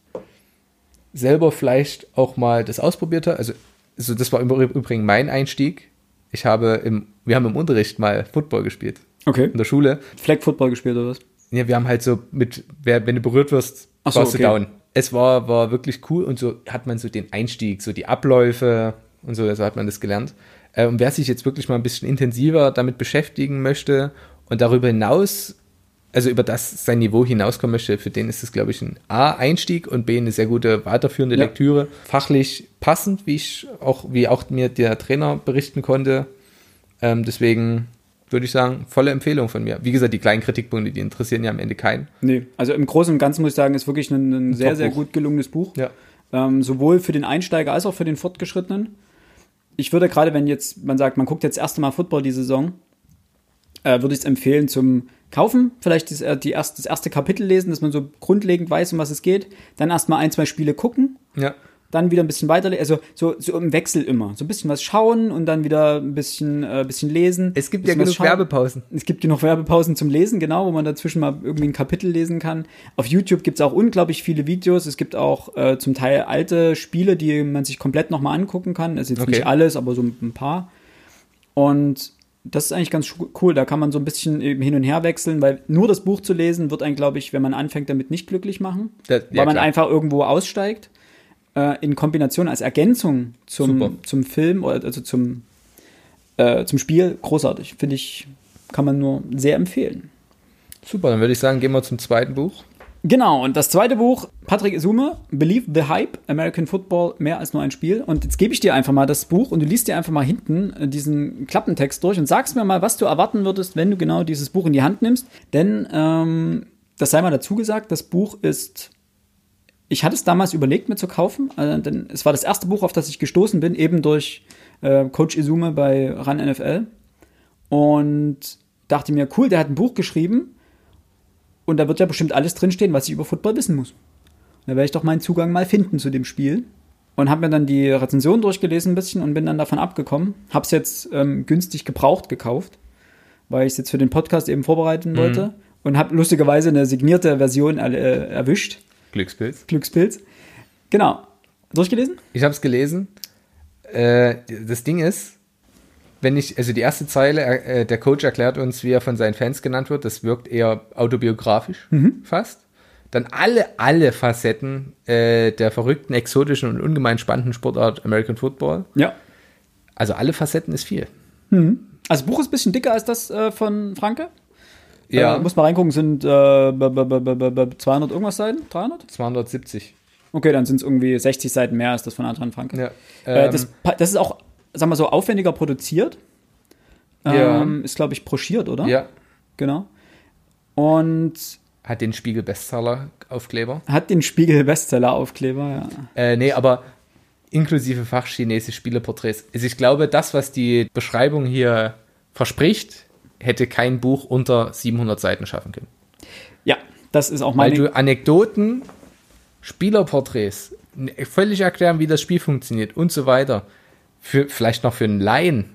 selber vielleicht auch mal das ausprobiert habt, also, also das war im Übrigen mein Einstieg. Ich habe im, wir haben im Unterricht mal Football gespielt.
Okay.
In der Schule.
Flag Football gespielt oder was?
Ja, wir haben halt so mit, wer, wenn du berührt wirst, Ach so, warst okay. du down. Es war, war wirklich cool und so hat man so den Einstieg, so die Abläufe und so, so hat man das gelernt. Äh, und wer sich jetzt wirklich mal ein bisschen intensiver damit beschäftigen möchte und darüber hinaus also über das sein Niveau hinauskommen möchte, für den ist es, glaube ich, ein A-Einstieg und B eine sehr gute weiterführende ja. Lektüre. Fachlich passend, wie ich auch, wie auch mir der Trainer berichten konnte. Ähm, deswegen würde ich sagen, volle Empfehlung von mir. Wie gesagt, die kleinen Kritikpunkte, die interessieren ja am Ende keinen.
Nee, also im Großen und Ganzen muss ich sagen, ist wirklich ein, ein sehr, sehr gut gelungenes Buch.
Ja.
Ähm, sowohl für den Einsteiger als auch für den Fortgeschrittenen. Ich würde gerade, wenn jetzt man sagt, man guckt jetzt das erste Mal Football die Saison, äh, würde ich es empfehlen zum kaufen, vielleicht das, äh, die erst, das erste Kapitel lesen, dass man so grundlegend weiß, um was es geht, dann erstmal ein, zwei Spiele gucken.
Ja.
Dann wieder ein bisschen weiter, also so, so im Wechsel immer. So ein bisschen was schauen und dann wieder ein bisschen, äh, bisschen lesen.
Es gibt ja genug Werbepausen.
Es gibt genug Werbepausen zum Lesen, genau, wo man dazwischen mal irgendwie ein Kapitel lesen kann. Auf YouTube gibt es auch unglaublich viele Videos. Es gibt auch äh, zum Teil alte Spiele, die man sich komplett nochmal angucken kann. Ist jetzt okay. nicht alles, aber so ein paar. Und Das ist eigentlich ganz cool. Da kann man so ein bisschen hin und her wechseln, weil nur das Buch zu lesen wird einen, glaube ich, wenn man anfängt, damit nicht glücklich machen.
Das- ja,
weil man
klar.
einfach irgendwo aussteigt. Äh, in Kombination als Ergänzung
Super.
zum, zum Film oder also zum, äh, zum Spiel großartig. Finde ich, kann man nur sehr empfehlen.
Super, dann würde ich sagen, gehen wir zum zweiten Buch.
Genau, und das zweite Buch, Patrick Isume, Believe the Hype, American Football, mehr als nur ein Spiel. Und jetzt gebe ich dir einfach mal das Buch und du liest dir einfach mal hinten äh, diesen Klappentext durch und sagst mir mal, was du erwarten würdest, wenn du genau dieses Buch in die Hand nimmst. Denn, ähm, das sei mal dazu gesagt, das Buch ist, ich hatte es damals überlegt, mir zu kaufen, äh, denn es war das erste Buch, auf das ich gestoßen bin, eben durch äh, Coach Izume bei RAN NFL. Und dachte mir, cool, der hat ein Buch geschrieben und da wird ja bestimmt alles drinstehen, was ich über Football wissen muss. Und da werde ich doch meinen Zugang mal finden zu dem Spiel. Und habe mir dann die Rezension durchgelesen ein bisschen und bin dann davon abgekommen. Habe es jetzt ähm, günstig gebraucht gekauft, weil ich es jetzt für den Podcast eben vorbereiten wollte. Und habe lustigerweise eine signierte Version äh, erwischt.
Glückspilz.
Glückspilz. Genau. Durchgelesen?
Ich habe es gelesen. Äh, das Ding ist, wenn ich, also die erste Zeile, äh, der Coach erklärt uns, wie er von seinen Fans genannt wird, das wirkt eher autobiografisch fast. Dann alle, alle Facetten äh, der verrückten, exotischen und ungemein spannenden Sportart American Football.
Ja.
Also alle Facetten ist viel.
Also das Buch ist ein bisschen dicker als das äh, von Franke.
Ja,
Äh, muss mal reingucken, sind äh, b- b- b- b- b- 200 irgendwas Seiten? 300?
270.
Okay, dann sind es irgendwie 60 Seiten mehr als das von Adrian Franke.
Ja,
Äh,
ähm,
das, das ist auch, sagen wir so, aufwendiger produziert.
Ja.
Ähm, ist, glaube ich, broschiert, oder?
ja,
Genau. Und
hat den Spiegel Bestseller-Aufkleber.
hat den Spiegel-Bestseller-Aufkleber, ja.
Äh, nee, aber inklusive Fachchinesisch Spielerporträts. Also ich glaube, das, was die Beschreibung hier verspricht, hätte kein Buch unter 700 Seiten schaffen können.
Ja, das ist auch
Weil
meine.
du Anekdoten, Spielerporträts, völlig erklären, wie das Spiel funktioniert und so weiter. Für, vielleicht noch für einen Laien.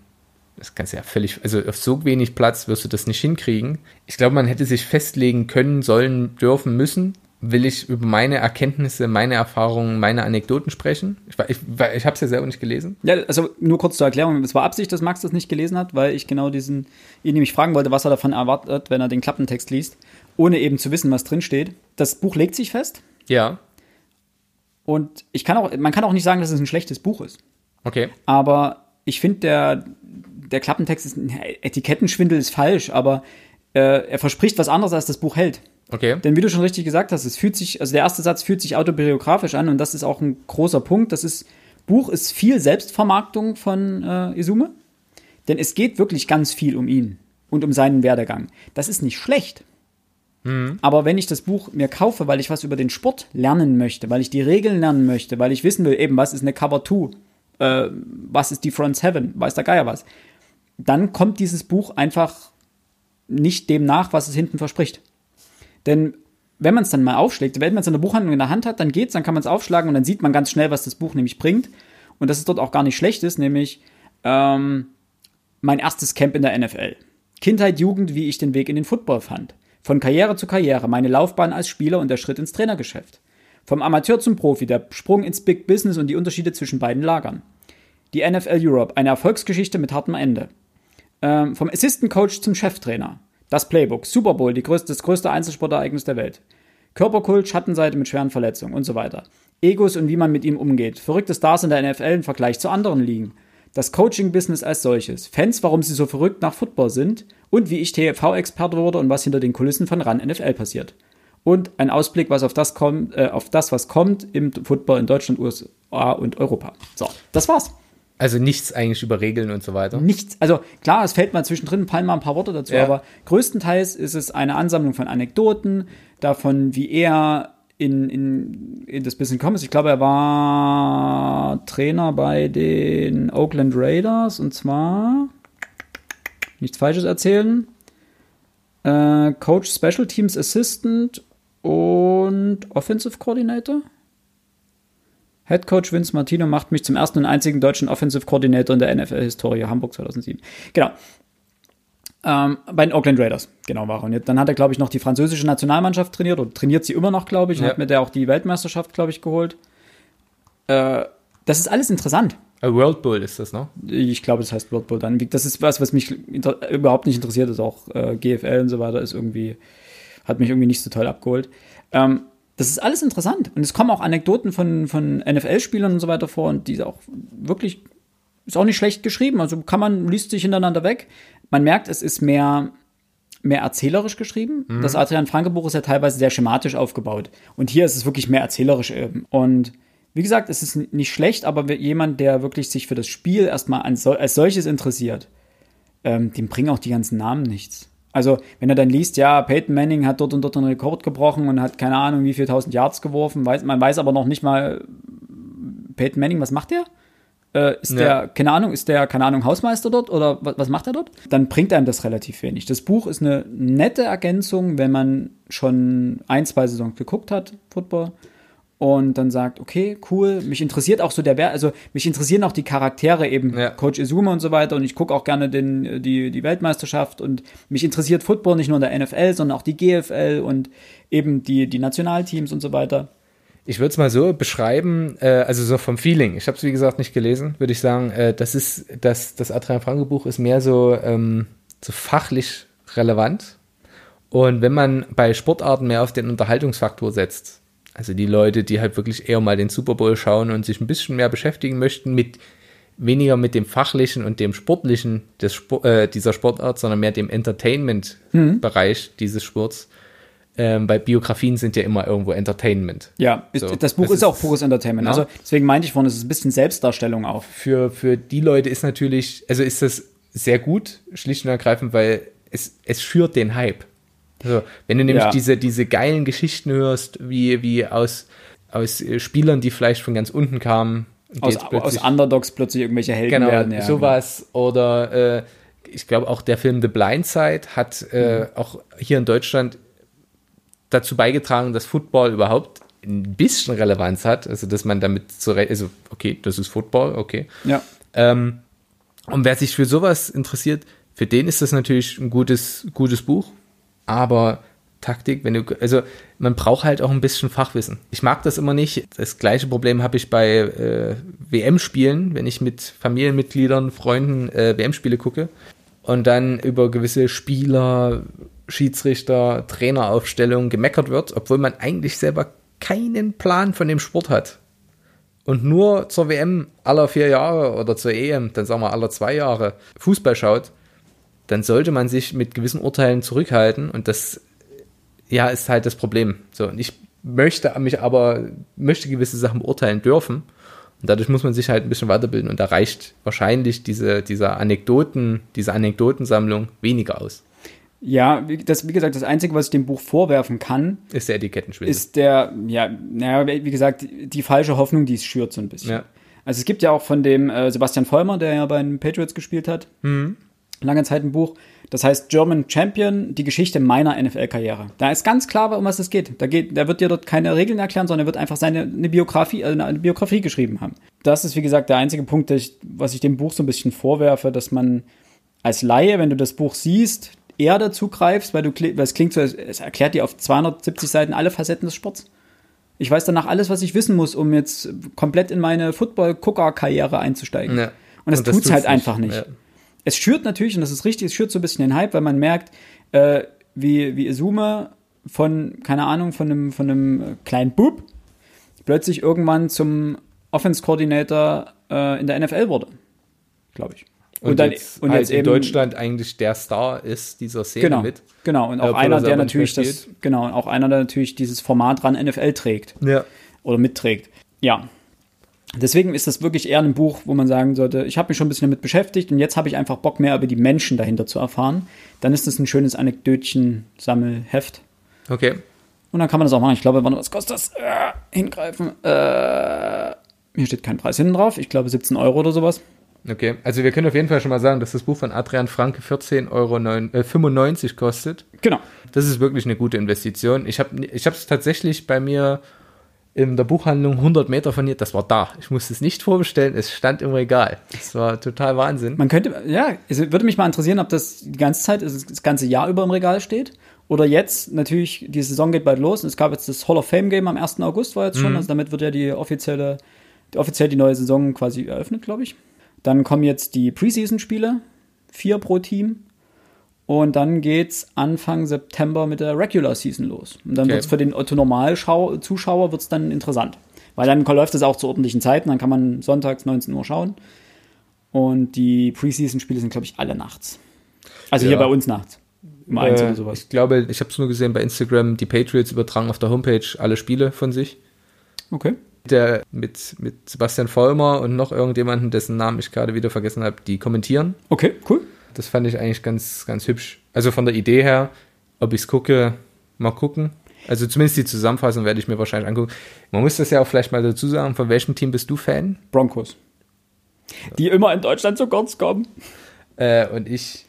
Das kannst du ja völlig, also auf so wenig Platz wirst du das nicht hinkriegen. Ich glaube, man hätte sich festlegen können, sollen, dürfen, müssen. Will ich über meine Erkenntnisse, meine Erfahrungen, meine Anekdoten sprechen? Ich, ich, ich habe es ja selber nicht gelesen.
Ja, also nur kurz zur Erklärung. Es war Absicht, dass Max das nicht gelesen hat, weil ich genau diesen, ihn nämlich fragen wollte, was er davon erwartet, wenn er den Klappentext liest, ohne eben zu wissen, was drin steht. Das Buch legt sich fest
Ja,
und ich kann auch, man kann auch nicht sagen, dass es ein schlechtes Buch ist.
Okay.
Aber ich finde, der, der Klappentext ist, Etikettenschwindel ist falsch, aber äh, er verspricht was anderes, als das Buch hält.
Okay.
Denn wie du schon richtig gesagt hast, es fühlt sich, also der erste Satz fühlt sich autobiografisch an und das ist auch ein großer Punkt. Das ist, Buch ist viel Selbstvermarktung von äh, Izume, denn es geht wirklich ganz viel um ihn und um seinen Werdegang. Das ist nicht schlecht. Aber wenn ich das Buch mir kaufe, weil ich was über den Sport lernen möchte, weil ich die Regeln lernen möchte, weil ich wissen will, eben, was ist eine Cover 2, äh, was ist die Front 7, weiß der Geier was, dann kommt dieses Buch einfach nicht dem nach, was es hinten verspricht. Denn wenn man es dann mal aufschlägt, wenn man es in der Buchhandlung in der Hand hat, dann geht's, dann kann man es aufschlagen und dann sieht man ganz schnell, was das Buch nämlich bringt. Und dass es dort auch gar nicht schlecht ist, nämlich ähm, mein erstes Camp in der NFL. Kindheit, Jugend, wie ich den Weg in den Football fand. Von Karriere zu Karriere, meine Laufbahn als Spieler und der Schritt ins Trainergeschäft. Vom Amateur zum Profi, der Sprung ins Big Business und die Unterschiede zwischen beiden Lagern. Die NFL Europe, eine Erfolgsgeschichte mit hartem Ende. Ähm, vom Assistant Coach zum Cheftrainer. Das Playbook, Super Bowl, größte, das größte Einzelsportereignis der Welt. Körperkult, Schattenseite mit schweren Verletzungen und so weiter. Egos und wie man mit ihm umgeht. Verrückte Stars in der NFL im Vergleich zu anderen Ligen. Das Coaching-Business als solches. Fans, warum sie so verrückt nach Football sind. Und wie ich TV-Experte wurde und was hinter den Kulissen von RAN NFL passiert. Und ein Ausblick, was auf das kommt, äh, auf das, was kommt im Football in Deutschland, USA und Europa. So, das war's.
Also nichts eigentlich über Regeln und so weiter.
Nichts. Also klar, es fällt mal zwischendrin fallen mal ein paar Worte dazu,
Ja.
aber größtenteils ist es eine Ansammlung von Anekdoten, davon, wie er in, in, in das Business gekommen ist. Ich glaube, er war Trainer bei den Oakland Raiders und zwar nichts Falsches erzählen. Äh, Coach Special Teams Assistant und Offensive Coordinator. Head Coach Vince Martino macht mich zum ersten und einzigen deutschen Offensive Coordinator in der NFL-Historie, Hamburg 2007. Genau. Ähm, bei den Oakland Raiders, genau war er. Und dann hat er, glaube ich, noch die französische Nationalmannschaft trainiert oder trainiert sie immer noch, glaube ich, und
Ja.
hat mit der auch die Weltmeisterschaft, glaube ich, geholt. Äh, das ist alles interessant.
A World Bowl ist das, ne?
Ich glaube, das heißt World Bowl dann. Das ist was, was mich überhaupt nicht interessiert. ist auch äh, GFL und so weiter ist irgendwie, hat mich irgendwie nicht so toll abgeholt. Ähm, das ist alles interessant. Und es kommen auch Anekdoten von, von NFL-Spielern und so weiter vor und die auch wirklich, ist auch nicht schlecht geschrieben. Also kann man, liest sich hintereinander weg. Man merkt, es ist mehr, mehr erzählerisch geschrieben. Mhm. Das Adrian Franke Buch ist ja teilweise sehr schematisch aufgebaut. Und hier ist es wirklich mehr erzählerisch eben. Und wie gesagt, es ist nicht schlecht, aber jemand, der wirklich sich für das Spiel erstmal als solches interessiert, ähm, dem bringen auch die ganzen Namen nichts. Also, wenn er dann liest, ja, Peyton Manning hat dort und dort einen Rekord gebrochen und hat keine Ahnung, wie viel tausend Yards geworfen, weiß, man weiß aber noch nicht mal, Peyton Manning, was macht der? Äh, ist ja. der, keine Ahnung, ist der, keine Ahnung, Hausmeister dort oder was, was macht er dort? Dann bringt einem das relativ wenig. Das Buch ist eine nette Ergänzung, wenn man schon ein, zwei Saisons geguckt hat, Football und dann sagt, okay, cool, mich interessiert auch so der Wert, also mich interessieren auch die Charaktere eben, ja. Coach Izuma und so weiter und ich gucke auch gerne den, die, die Weltmeisterschaft und mich interessiert Football nicht nur in der NFL, sondern auch die GFL und eben die, die Nationalteams und so weiter.
Ich würde es mal so beschreiben, äh, also so vom Feeling. Ich habe es wie gesagt nicht gelesen, würde ich sagen. Äh, das ist das das Adrian Franke Buch ist mehr so ähm, so fachlich relevant. Und wenn man bei Sportarten mehr auf den Unterhaltungsfaktor setzt, also die Leute, die halt wirklich eher mal den Super Bowl schauen und sich ein bisschen mehr beschäftigen möchten mit weniger mit dem fachlichen und dem sportlichen des Sport, äh, dieser Sportart, sondern mehr dem Entertainment-Bereich mhm. dieses Sports. Ähm, weil Biografien sind ja immer irgendwo Entertainment.
Ja, so, das Buch das ist, ist, auch pures Entertainment. Genau. Also deswegen meinte ich vorhin, es ist ein bisschen Selbstdarstellung auch.
Für, für die Leute ist natürlich, also ist das sehr gut, schlicht und ergreifend, weil es, es schürt den Hype. Also, wenn du nämlich ja. diese, diese geilen Geschichten hörst, wie, wie aus, aus äh, Spielern, die vielleicht von ganz unten kamen.
Aus, aus Underdogs plötzlich irgendwelche Helden
genau,
werden. Ja,
sowas. Genau. Oder äh, ich glaube auch der Film The Blind Side hat äh, mhm. auch hier in Deutschland dazu beigetragen, dass Football überhaupt ein bisschen Relevanz hat. Also dass man damit zurecht, also okay, das ist Football, okay.
Ja.
Ähm, und wer sich für sowas interessiert, für den ist das natürlich ein gutes, gutes Buch aber Taktik, wenn du, also man braucht halt auch ein bisschen Fachwissen. Ich mag das immer nicht. Das gleiche Problem habe ich bei äh, WM-Spielen, wenn ich mit Familienmitgliedern, Freunden äh, WM-Spiele gucke und dann über gewisse Spieler, Schiedsrichter, Traineraufstellungen gemeckert wird, obwohl man eigentlich selber keinen Plan von dem Sport hat. Und nur zur WM aller vier Jahre oder zur EM, dann sagen wir aller zwei Jahre Fußball schaut, dann sollte man sich mit gewissen Urteilen zurückhalten und das ja ist halt das Problem. So, und ich möchte mich aber, möchte gewisse Sachen beurteilen dürfen. Und dadurch muss man sich halt ein bisschen weiterbilden. Und da reicht wahrscheinlich diese, diese Anekdoten, diese Anekdotensammlung weniger aus.
Ja, das, wie gesagt, das Einzige, was ich dem Buch vorwerfen kann,
ist der Etikettenschwindel.
Ist der, ja, naja, wie gesagt, die falsche Hoffnung, die es schürt so ein bisschen. Ja. Also es gibt ja auch von dem äh, Sebastian Vollmer, der ja bei den Patriots gespielt hat, mhm lange Zeit ein Buch. Das heißt German Champion, die Geschichte meiner NFL-Karriere. Da ist ganz klar, um was es geht. Da geht, der wird dir dort keine Regeln erklären, sondern er wird einfach seine eine Biografie, äh, eine Biografie geschrieben haben. Das ist, wie gesagt, der einzige Punkt, ich, was ich dem Buch so ein bisschen vorwerfe, dass man als Laie, wenn du das Buch siehst, eher dazu greifst, weil du, weil es klingt so, es erklärt dir auf 270 Seiten alle Facetten des Sports. Ich weiß danach alles, was ich wissen muss, um jetzt komplett in meine Football-Gucker-Karriere einzusteigen. Ja. Und das, das tut's halt nicht. einfach nicht. Ja es schürt natürlich, und das ist richtig, es schürt so ein bisschen den Hype, weil man merkt, äh, wie, wie Izuma von, keine Ahnung, von einem, von einem kleinen Bub plötzlich irgendwann zum Offense-Coordinator äh, in der NFL wurde. Glaube ich.
Und, und, dann, jetzt, und halt jetzt in eben, Deutschland eigentlich der Star ist dieser Szene
genau,
mit.
Genau, und auch äh, einer, der natürlich das, genau, und auch einer, der natürlich dieses Format ran NFL trägt.
Ja.
Oder mitträgt. Ja, Deswegen ist das wirklich eher ein Buch, wo man sagen sollte, ich habe mich schon ein bisschen damit beschäftigt und jetzt habe ich einfach Bock mehr über die Menschen dahinter zu erfahren. Dann ist das ein schönes Anekdötchen-Sammelheft.
Okay.
Und dann kann man das auch machen. Ich glaube, was kostet das? Äh, hingreifen. Äh, hier steht kein Preis hinten drauf. Ich glaube 17 Euro oder sowas.
Okay, also wir können auf jeden Fall schon mal sagen, dass das Buch von Adrian Franke 14,95 Euro äh, 95 kostet.
Genau.
Das ist wirklich eine gute Investition. Ich habe es tatsächlich bei mir in der Buchhandlung 100 Meter von hier, das war da. Ich musste es nicht vorbestellen, es stand im Regal. Das war total Wahnsinn.
Man könnte, ja, es würde mich mal interessieren, ob das die ganze Zeit, also das ganze Jahr über im Regal steht. Oder jetzt, natürlich, die Saison geht bald los und es gab jetzt das Hall of Fame Game am 1. August, war jetzt schon, mhm. also damit wird ja die offizielle offiziell die neue Saison quasi eröffnet, glaube ich. Dann kommen jetzt die Preseason-Spiele, vier pro Team. Und dann geht's Anfang September mit der Regular Season los. Und dann
Okay.
wird's für den Otto-Normal-Zuschauer wird's dann interessant. Weil dann läuft es auch zu ordentlichen Zeiten, dann kann man sonntags 19 Uhr schauen. Und die Preseason-Spiele sind, glaube ich, alle nachts. Also hier
Ja.
bei uns nachts. Eins
Äh,
oder sowas.
ich glaube, ich habe es nur gesehen bei Instagram, die Patriots übertragen auf der Homepage alle Spiele von sich.
Okay.
Der mit, mit Sebastian Vollmer und noch irgendjemanden, dessen Namen ich gerade wieder vergessen habe, die kommentieren.
Okay, cool.
Das fand ich eigentlich ganz, ganz hübsch. Also von der Idee her, ob ich es gucke, mal gucken. Also zumindest die Zusammenfassung werde ich mir wahrscheinlich angucken. Man muss das ja auch vielleicht mal dazu sagen, von welchem Team bist du Fan?
Broncos. Die immer in Deutschland zu kurz kommen.
Äh, und ich,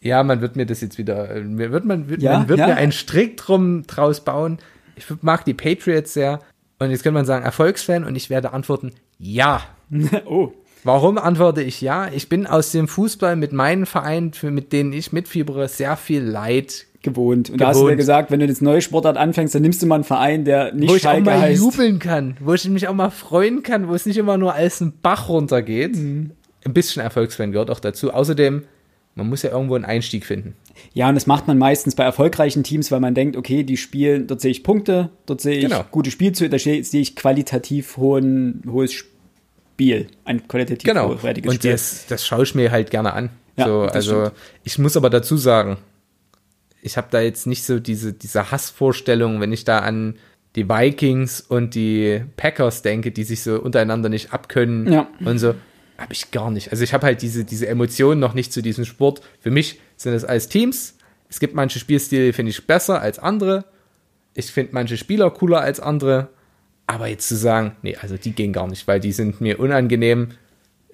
ja, man wird mir das jetzt wieder, mir wird man, wird,
Ja,
man wird
ja.
mir einen Strick drum draus bauen. Ich mag die Patriots sehr. Und jetzt könnte man sagen, Erfolgsfan. Und ich werde antworten, ja.
oh.
Warum antworte ich ja? Ich bin aus dem Fußball mit meinen Vereinen, mit denen ich mitfiebere, sehr viel Leid.
Gewohnt. Und da hast du
Gewohnt.
dir gesagt, wenn du jetzt neue Sportart anfängst, dann nimmst du mal einen Verein, der nicht
wo ich auch mal
heißt.
jubeln kann, wo ich mich auch mal freuen kann, wo es nicht immer nur als ein Bach runtergeht.
Mhm.
Ein bisschen Erfolgsfan gehört auch dazu. Außerdem, man muss ja irgendwo einen Einstieg finden.
Ja, und das macht man meistens bei erfolgreichen Teams, weil man denkt, okay, die spielen, dort sehe ich Punkte, dort sehe ich
Genau.
gute Spielzüge, da sehe sehe ich qualitativ hohen, hohes Spiel. Ein qualitativ
Genau.
hochwertiges
Und
Spiel.
das, das schaue ich mir halt gerne an.
Ja,
so, also
stimmt.
ich muss aber dazu sagen, ich habe da jetzt nicht so diese, diese Hassvorstellung, wenn ich da an die Vikings und die Packers denke, die sich so untereinander nicht abkönnen
Ja.
und so. Habe ich gar nicht. Also ich habe halt diese, diese Emotionen noch nicht zu diesem Sport. Für mich sind es alles Teams. Es gibt manche Spielstile, die finde ich besser als andere. Ich finde manche Spieler cooler als andere. Aber jetzt zu sagen, nee, also die gehen gar nicht, weil die sind mir unangenehm.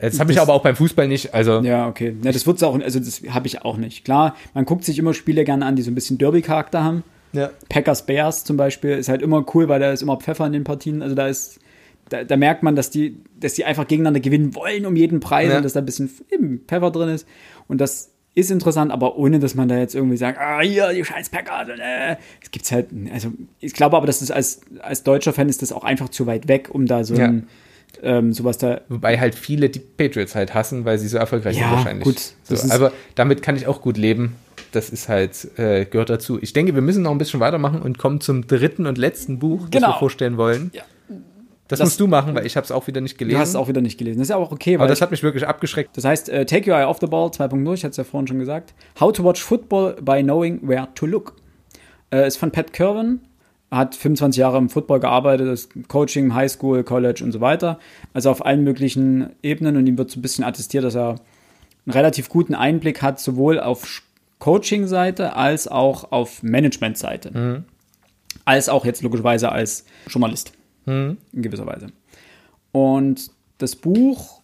Das habe ich
Das-
aber auch beim Fußball nicht. Also
Ja, okay. Ja, das wird's auch, also das habe ich auch nicht. Klar, man guckt sich immer Spiele gerne an, die so ein bisschen Derby-Charakter haben.
ja.
Packers Bears zum Beispiel ist halt immer cool, weil da ist immer Pfeffer in den Partien. Also da ist, da, da merkt man, dass die, dass die einfach gegeneinander gewinnen wollen um jeden Preis
Ja.
und dass da ein bisschen eben Pfeffer drin ist. Und das ist interessant, aber ohne, dass man da jetzt irgendwie sagt, ah, hier, die scheiß Packers. und, Äh. Es gibt's halt, also ich glaube aber, dass das als, als deutscher Fan ist das auch einfach zu weit weg, um da so
Ja.
ein, ähm, sowas da
Wobei halt viele die Patriots halt hassen, weil sie so erfolgreich
Ja,
sind wahrscheinlich.
gut,
So,
das
aber damit kann ich auch gut leben. Das ist halt, äh, gehört dazu. Ich denke, wir müssen noch ein bisschen weitermachen und kommen zum dritten und letzten Buch, das
Genau.
wir vorstellen wollen.
Ja.
Das,
Das-
musst du machen, weil ich habe es auch wieder nicht
Du
gelesen.
hast es auch wieder nicht gelesen. Das ist ja auch okay,
aber
weil
das hat mich wirklich abgeschreckt.
das heißt, äh, Take Your Eye Off the Ball 2.0, ich hatte es ja vorhin schon gesagt. How to Watch Football by Knowing Where to Look. Äh, ist von Pat Kerwin, hat 25 Jahre im Football gearbeitet, ist Coaching, High School, College und so weiter. Also auf allen möglichen Ebenen und ihm wird so ein bisschen attestiert, dass er einen relativ guten Einblick hat, sowohl auf Coaching-Seite als auch auf Management-Seite. Als auch jetzt logischerweise als Journalist. In gewisser Weise. Und das Buch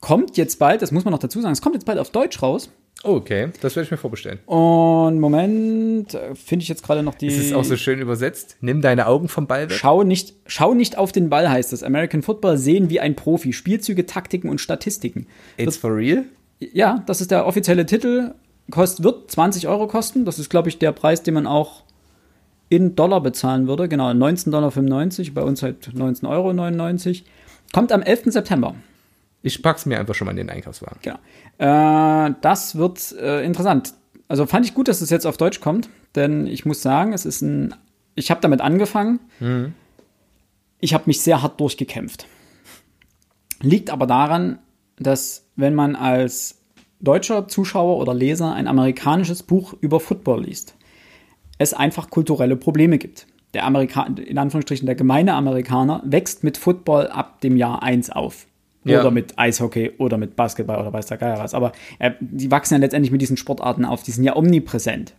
kommt jetzt bald, das muss man noch dazu sagen, es kommt jetzt bald auf Deutsch raus.
Oh, okay, das werde ich mir vorbestellen.
Und Moment, finde ich jetzt gerade noch die.
Es ist auch so schön übersetzt. Nimm deine Augen vom Ball weg.
Schau nicht, schau nicht auf den Ball, heißt es. American Football sehen wie ein Profi. Spielzüge, Taktiken und Statistiken.
It's for real?
Ja, das ist der offizielle Titel. Kost, wird 20 Euro kosten. Das ist, glaube ich, der Preis, den man auch in Dollar bezahlen würde. Genau, 19,95 Dollar, bei uns halt 19,99 Euro. Kommt am 11. September.
Ich pack's mir einfach schon mal in den Einkaufswagen.
Genau. Äh, das wird äh, interessant. Also fand ich gut, dass es jetzt auf Deutsch kommt, denn ich muss sagen, es ist ein. Ich habe damit angefangen. Ich habe mich sehr hart durchgekämpft. Liegt aber daran, dass wenn man als deutscher Zuschauer oder Leser ein amerikanisches Buch über Football liest, es einfach kulturelle Probleme gibt. Der Amerika in Anführungsstrichen der gemeine Amerikaner wächst mit Football ab dem Jahr 1 auf.
Ja.
Oder mit Eishockey oder mit Basketball oder weiß der Geier was. Aber äh, die wachsen ja letztendlich mit diesen Sportarten auf. Die sind ja omnipräsent.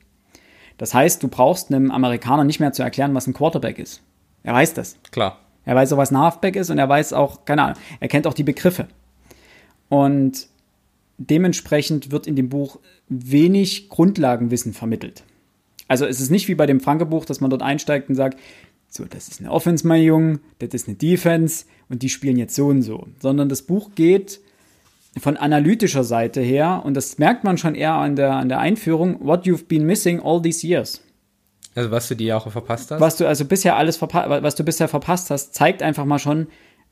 Das heißt, du brauchst einem Amerikaner nicht mehr zu erklären, was ein Quarterback ist. Er weiß das.
Klar.
Er weiß auch, was ein Halfback ist und er weiß auch, keine Ahnung, er kennt auch die Begriffe. Und dementsprechend wird in dem Buch wenig Grundlagenwissen vermittelt. Also es ist nicht wie bei dem Franke-Buch, dass man dort einsteigt und sagt, so, das ist eine Offense, mein Junge, das ist eine Defense und die spielen jetzt so und so. Sondern das Buch geht von analytischer Seite her und das merkt man schon eher an der, an der Einführung, what you've been missing all these years.
Also was du die Jahre verpasst hast.
Was du also bisher alles verpasst, was du bisher verpasst hast, zeigt einfach mal schon,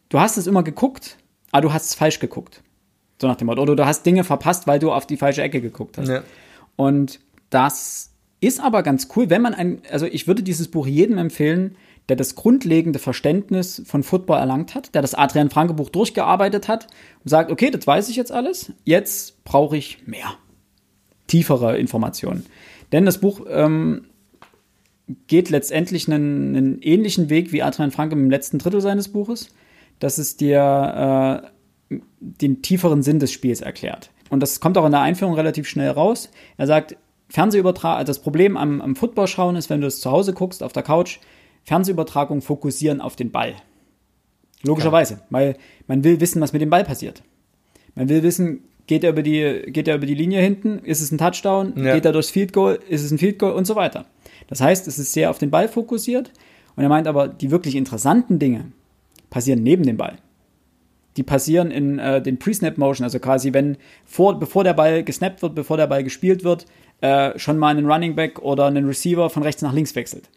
du hast es immer geguckt, aber du hast es falsch geguckt. So nach dem Motto. Oder du hast Dinge verpasst, weil du auf die falsche Ecke geguckt hast.
Ja.
Und das ist aber ganz cool, wenn man ein, also ich würde dieses Buch jedem empfehlen, der das grundlegende Verständnis von Football erlangt hat, der das Adrian Franke Buch durchgearbeitet hat und sagt, okay, das weiß ich jetzt alles, jetzt brauche ich mehr, tiefere Informationen. Denn das Buch ähm, geht letztendlich einen, einen, ähnlichen Weg wie Adrian Franke im letzten Drittel seines Buches, dass es dir äh, den tieferen Sinn des Spiels erklärt. Und das kommt auch in der Einführung relativ schnell raus. Er sagt, Fernsehübertragung, das Problem am, am Football schauen ist, wenn du es zu Hause guckst, auf der Couch, Fernsehübertragung fokussieren auf den Ball. Logischerweise, ja. weil man will wissen, was mit dem Ball passiert. Man will wissen, geht er über die, geht er über die Linie hinten, ist es ein Touchdown, ja. geht er durchs Field Goal, ist es ein Field Goal und so weiter. Das heißt, es ist sehr auf den Ball fokussiert und er meint aber, die wirklich interessanten Dinge passieren neben dem Ball. Die passieren in äh, den Pre-Snap Motion, also quasi wenn vor, bevor der Ball gesnappt wird, bevor der Ball gespielt wird, äh, schon mal einen Running Back oder einen Receiver von rechts nach links wechselt.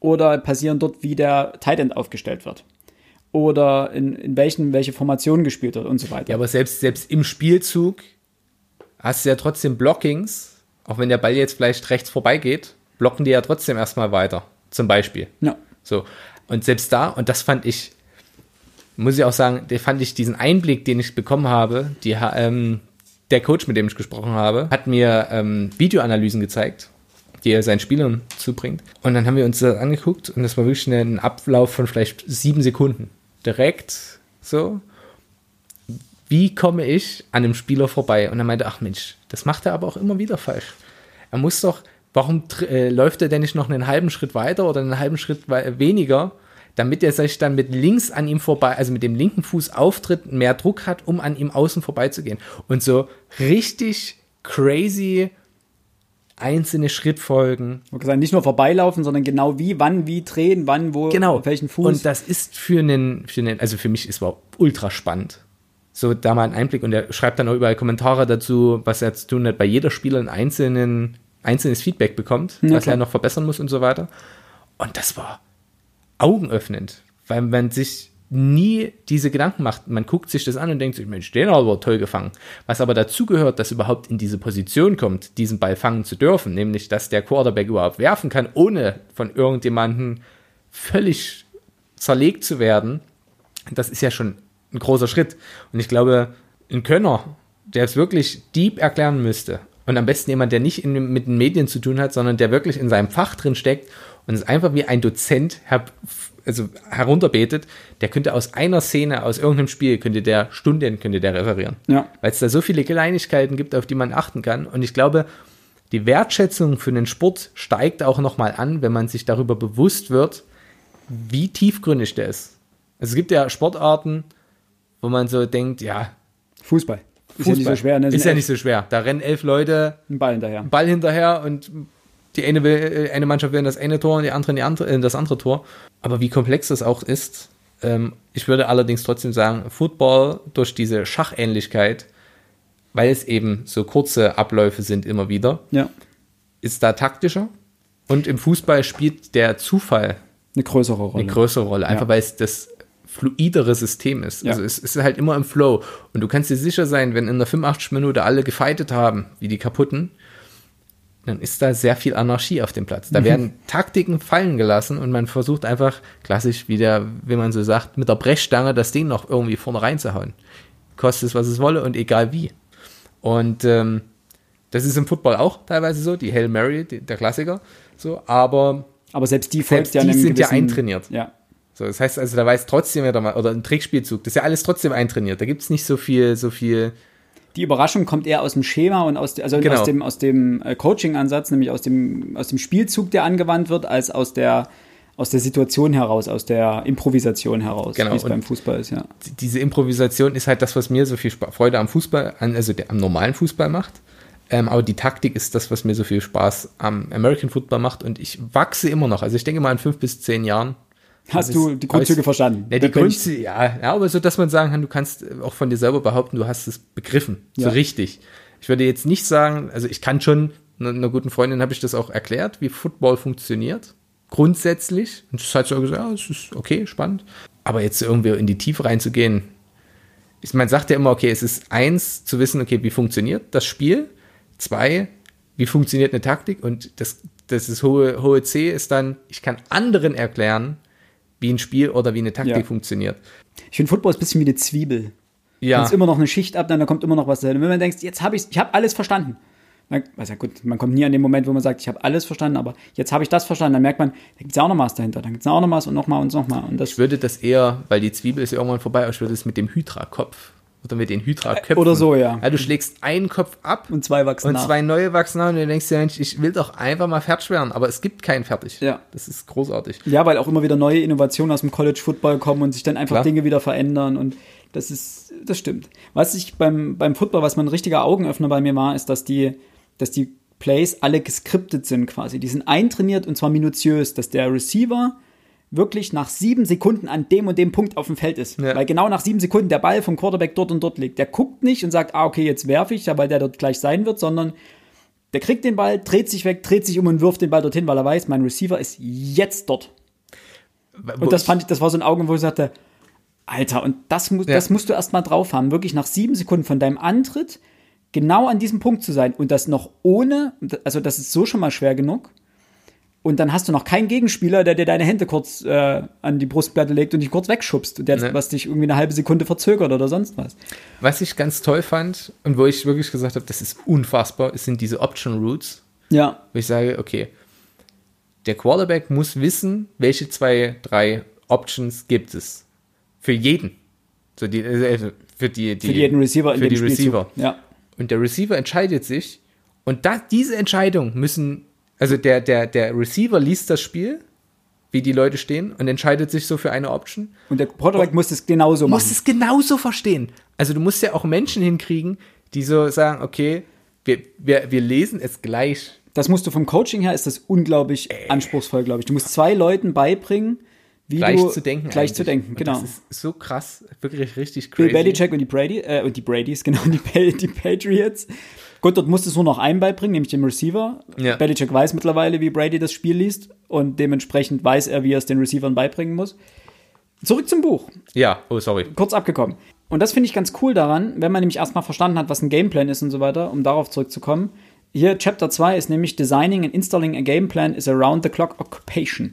Oder passieren dort, wie der Tight End aufgestellt wird. Oder in, in welchen, welche Formation gespielt wird und so weiter.
Ja, aber selbst, selbst im Spielzug hast du ja trotzdem Blockings, auch wenn der Ball jetzt vielleicht rechts vorbeigeht, blocken die ja trotzdem erstmal weiter. Zum Beispiel.
Ja.
So. Und selbst da, und das fand ich, muss ich auch sagen, der fand ich diesen Einblick, den ich bekommen habe, die, ähm, der Coach, mit dem ich gesprochen habe, hat mir ähm, Videoanalysen gezeigt, die er seinen Spielern zubringt. Und dann haben wir uns das angeguckt und das war wirklich ein Ablauf von vielleicht sieben Sekunden. Direkt so. Wie komme ich an einem Spieler vorbei? Und er meinte, ach Mensch, das macht er aber auch immer wieder falsch. Er muss doch, warum äh, läuft er denn nicht noch einen halben Schritt weiter oder einen halben Schritt weniger? Damit er sich dann mit links an ihm vorbei, also mit dem linken Fuß auftritt, mehr Druck hat, um an ihm außen vorbeizugehen. Und so richtig crazy einzelne Schrittfolgen.
Okay, nicht nur vorbeilaufen, sondern genau wie, wann, wie drehen, wann, wo,
genau.
welchen Fuß.
Und das ist für einen, für einen, also für mich ist es ultra spannend. So da mal einen Einblick und er schreibt dann auch überall Kommentare dazu, was er zu tun hat, bei jeder Spieler ein einzelnen, einzelnes Feedback bekommt, ja, was er noch verbessern muss und so weiter. Und das war augenöffnend, weil man sich nie diese Gedanken macht. Man guckt sich das an und denkt sich, Mensch, den aber toll gefangen. Was aber dazu gehört, dass überhaupt in diese Position kommt, diesen Ball fangen zu dürfen, nämlich, dass der Quarterback überhaupt werfen kann, ohne von irgendjemandem völlig zerlegt zu werden. Das ist ja schon ein großer Schritt. Und ich glaube, ein Könner, der es wirklich deep erklären müsste, und am besten jemand, der nicht in, mit den Medien zu tun hat, sondern der wirklich in seinem Fach drin steckt und es einfach wie ein Dozent her, also herunterbetet, der könnte aus einer Szene, aus irgendeinem Spiel, könnte der Stunden, könnte der referieren.
Ja.
Weil es da so viele Kleinigkeiten gibt, auf die man achten kann. Und ich glaube, die Wertschätzung für den Sport steigt auch nochmal an, wenn man sich darüber bewusst wird, wie tiefgründig der ist. Also es gibt ja Sportarten, wo man so denkt, ja.
Fußball.
Ist ja nicht so schwer. Ne? Ist ja nicht so schwer. Da rennen elf Leute
einen Ball hinterher. Einen
Ball hinterher und die eine, will, äh, eine Mannschaft will in das eine Tor und die andere in, die andere, in das andere Tor. Aber wie komplex das auch ist, ähm, ich würde allerdings trotzdem sagen, Football durch diese Schachähnlichkeit, weil es eben so kurze Abläufe sind immer wieder,
ja.
ist da taktischer. Und im Fußball spielt der Zufall
eine größere Rolle.
Eine größere Rolle, einfach ja. weil es das fluidere System ist. Ja. Also es ist halt immer im Flow. Und du kannst dir sicher sein, wenn in der 85 Minute alle gefightet haben, wie die kaputten, dann ist da sehr viel Anarchie auf dem Platz. Da mhm. werden Taktiken fallen gelassen und man versucht einfach klassisch wieder, wie man so sagt, mit der Brechstange das Ding noch irgendwie vorne reinzuhauen. Kostet es, was es wolle und egal wie. Und ähm, das ist im Football auch teilweise so, die Hail Mary, die, der Klassiker, so, aber
aber selbst die
selbst ja die sind ja eintrainiert.
Ja.
So, das heißt also, da weiß trotzdem wieder mal, oder ein Trickspielzug, das ist ja alles trotzdem eintrainiert. Da gibt es nicht so viel, so viel.
Die Überraschung kommt eher aus dem Schema und aus, also genau. aus dem, aus dem äh, Coaching-Ansatz, nämlich aus dem, aus dem Spielzug, der angewandt wird, als aus der, aus der Situation heraus, aus der Improvisation heraus,
genau.
wie es beim Fußball ist, ja.
Diese Improvisation ist halt das, was mir so viel Freude am Fußball, also der, am normalen Fußball macht. Ähm, aber die Taktik ist das, was mir so viel Spaß am American Football macht. Und ich wachse immer noch. Also ich denke mal in fünf bis zehn Jahren
Hast du die Grundzüge
aus,
verstanden?
Ja, die Grundzüge, ja, ja, aber so, dass man sagen kann, du kannst auch von dir selber behaupten, du hast es begriffen, ja. so richtig. Ich würde jetzt nicht sagen, also ich kann schon, einer guten Freundin habe ich das auch erklärt, wie Football funktioniert, grundsätzlich. Und das hat so gesagt, ja, es ist okay, spannend. Aber jetzt irgendwie in die Tiefe reinzugehen, ich, man sagt ja immer, okay, es ist eins zu wissen, okay, wie funktioniert das Spiel? Zwei, wie funktioniert eine Taktik? Und das, das ist hohe, hohe C ist dann, ich kann anderen erklären, wie ein Spiel oder wie eine Taktik
Ja.
funktioniert.
Ich finde Football ist ein bisschen wie eine Zwiebel.
Ja.
Kannst immer noch eine Schicht ab, dann kommt immer noch was dahin. Und wenn man denkt, jetzt habe ich, ich habe alles verstanden. Dann, also ja gut, man kommt nie an den Moment, wo man sagt, ich habe alles verstanden, aber jetzt habe ich das verstanden. Dann merkt man, da gibt es ja auch noch was dahinter. Dann gibt es auch noch was und noch mal und noch mal. Und das
Ich würde das eher, weil die Zwiebel ist ja irgendwann vorbei, aber ich würde es mit dem Hydra-Kopf oder mit den Hydra-Köpfen.
Oder so, ja.
ja. Du schlägst einen Kopf ab
und zwei wachsen
und
nach.
zwei neue wachsen nach und du denkst dir, Mensch, ich will doch einfach mal fertig werden, aber es gibt keinen fertig.
Ja.
Das ist großartig.
Ja, weil auch immer wieder neue Innovationen aus dem College Football kommen und sich dann einfach
Klar.
Dinge wieder verändern und das ist, das stimmt. Was ich beim, beim Football, was mal ein richtiger Augenöffner bei mir war, ist, dass die, dass die Plays alle geskriptet sind quasi. Die sind eintrainiert und zwar minutiös, dass der Receiver wirklich nach sieben Sekunden an dem und dem Punkt auf dem Feld ist.
Ja.
Weil genau nach sieben Sekunden der Ball vom Quarterback dort und dort liegt. Der guckt nicht und sagt, ah, okay, jetzt werfe ich, ja, weil der dort gleich sein wird, sondern der kriegt den Ball, dreht sich weg, dreht sich um und wirft den Ball dorthin, weil er weiß, mein Receiver ist jetzt dort. Und das fand ich, das war so ein Augen, wo ich sagte, Alter, und das, muss,
Ja.
das musst du erst mal drauf haben, wirklich nach sieben Sekunden von deinem Antritt genau an diesem Punkt zu sein und das noch ohne, also das ist so schon mal schwer genug. Und dann hast du noch keinen Gegenspieler, der dir deine Hände kurz äh, an die Brustplatte legt und dich kurz wegschubst, und der,
Ne.
was dich irgendwie eine halbe Sekunde verzögert oder sonst was.
Was ich ganz toll fand und wo ich wirklich gesagt habe, das ist unfassbar, sind diese Option Routes,
Ja,
wo ich sage, okay, der Quarterback muss wissen, welche zwei, drei Options gibt es. Für jeden. So die, also für die, die
für jeden Receiver in
für
dem
die. Receiver.
Ja.
Und der Receiver entscheidet sich. Und da, diese Entscheidung müssen, also der, der, der Receiver liest das Spiel, wie die Leute stehen, und entscheidet sich so für eine Option.
Und der Quarterback muss es genauso machen.
es genauso verstehen. Also du musst ja auch Menschen hinkriegen, die so sagen, okay, wir, wir, wir lesen es gleich.
Das musst du vom Coaching her, ist das unglaublich anspruchsvoll, glaube ich. Du musst zwei Leuten beibringen, wie
Gleich
du
zu denken.
gleich
eigentlich.
zu denken,
Und
genau.
Das ist so krass, wirklich richtig
Bill
crazy.
Belichick und die Brady, äh, und die Bradys, genau, die, die Patriots. Gut, dort musst du es nur noch einen beibringen, nämlich dem Receiver.
Ja.
Belichick weiß mittlerweile, wie Brady das Spiel liest und dementsprechend weiß er, wie er es den Receivern beibringen muss. Zurück zum Buch,
Ja, oh sorry.
kurz abgekommen. Und das finde ich ganz cool daran, wenn man nämlich erstmal verstanden hat, was ein Gameplan ist und so weiter, um darauf zurückzukommen. Hier, Chapter 2 ist nämlich Designing and Installing a Game Plan is a round-the-clock occupation.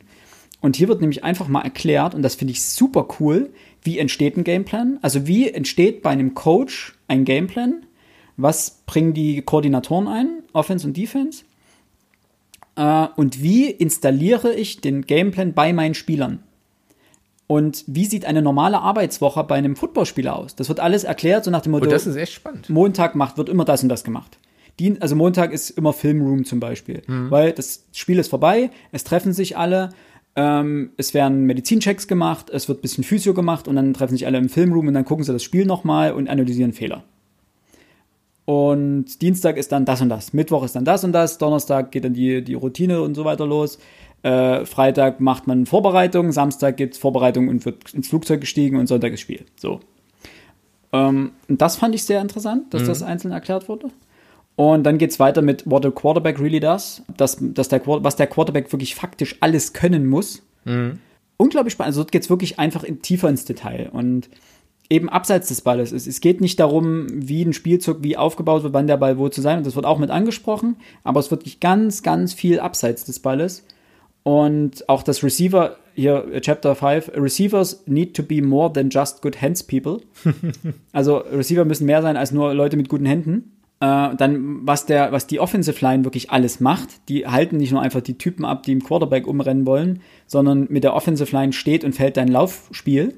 Und hier wird nämlich einfach mal erklärt, und das finde ich super cool, wie entsteht ein Gameplan? Also wie entsteht bei einem Coach ein Gameplan? Was bringen die Koordinatoren ein, Offense und Defense? Äh, und wie installiere ich den Gameplan bei meinen Spielern? Und wie sieht eine normale Arbeitswoche bei einem Footballspieler aus? Das wird alles erklärt, so nach dem Motto,
Und das ist echt spannend.
Montag macht, wird immer das und das gemacht. Dien, also Montag ist immer Filmroom zum Beispiel, weil das Spiel ist vorbei, es treffen sich alle, ähm, es werden Medizinchecks gemacht, es wird ein bisschen Physio gemacht und dann treffen sich alle im Filmroom und dann gucken sie das Spiel nochmal und analysieren Fehler. Und Dienstag ist dann das und das, Mittwoch ist dann das und das, Donnerstag geht dann die, die Routine und so weiter los. Äh, Freitag macht man Vorbereitung, Samstag gibt's Vorbereitung und wird ins Flugzeug gestiegen und Sonntag ist Spiel. So. Ähm, und das fand ich sehr interessant, dass das einzeln erklärt wurde. Und dann geht's weiter mit What a Quarterback really does, dass, dass der, was der Quarterback wirklich faktisch alles können muss. Unglaublich spannend. Also dort geht's wirklich einfach in, tiefer ins Detail. Und eben abseits des Balles. Es, es geht nicht darum, wie ein Spielzug, wie aufgebaut wird, wann der Ball wo zu sein. Und das wird auch mit angesprochen. Aber es wird wirklich ganz, ganz viel abseits des Balles. Und auch das Receiver, hier äh, Chapter 5, Receivers need to be more than just good hands people. also Receiver müssen mehr sein als nur Leute mit guten Händen. Äh, dann, was der, was die Offensive Line wirklich alles macht, die halten nicht nur einfach die Typen ab, die im Quarterback umrennen wollen, sondern mit der Offensive Line steht und fällt dein Laufspiel.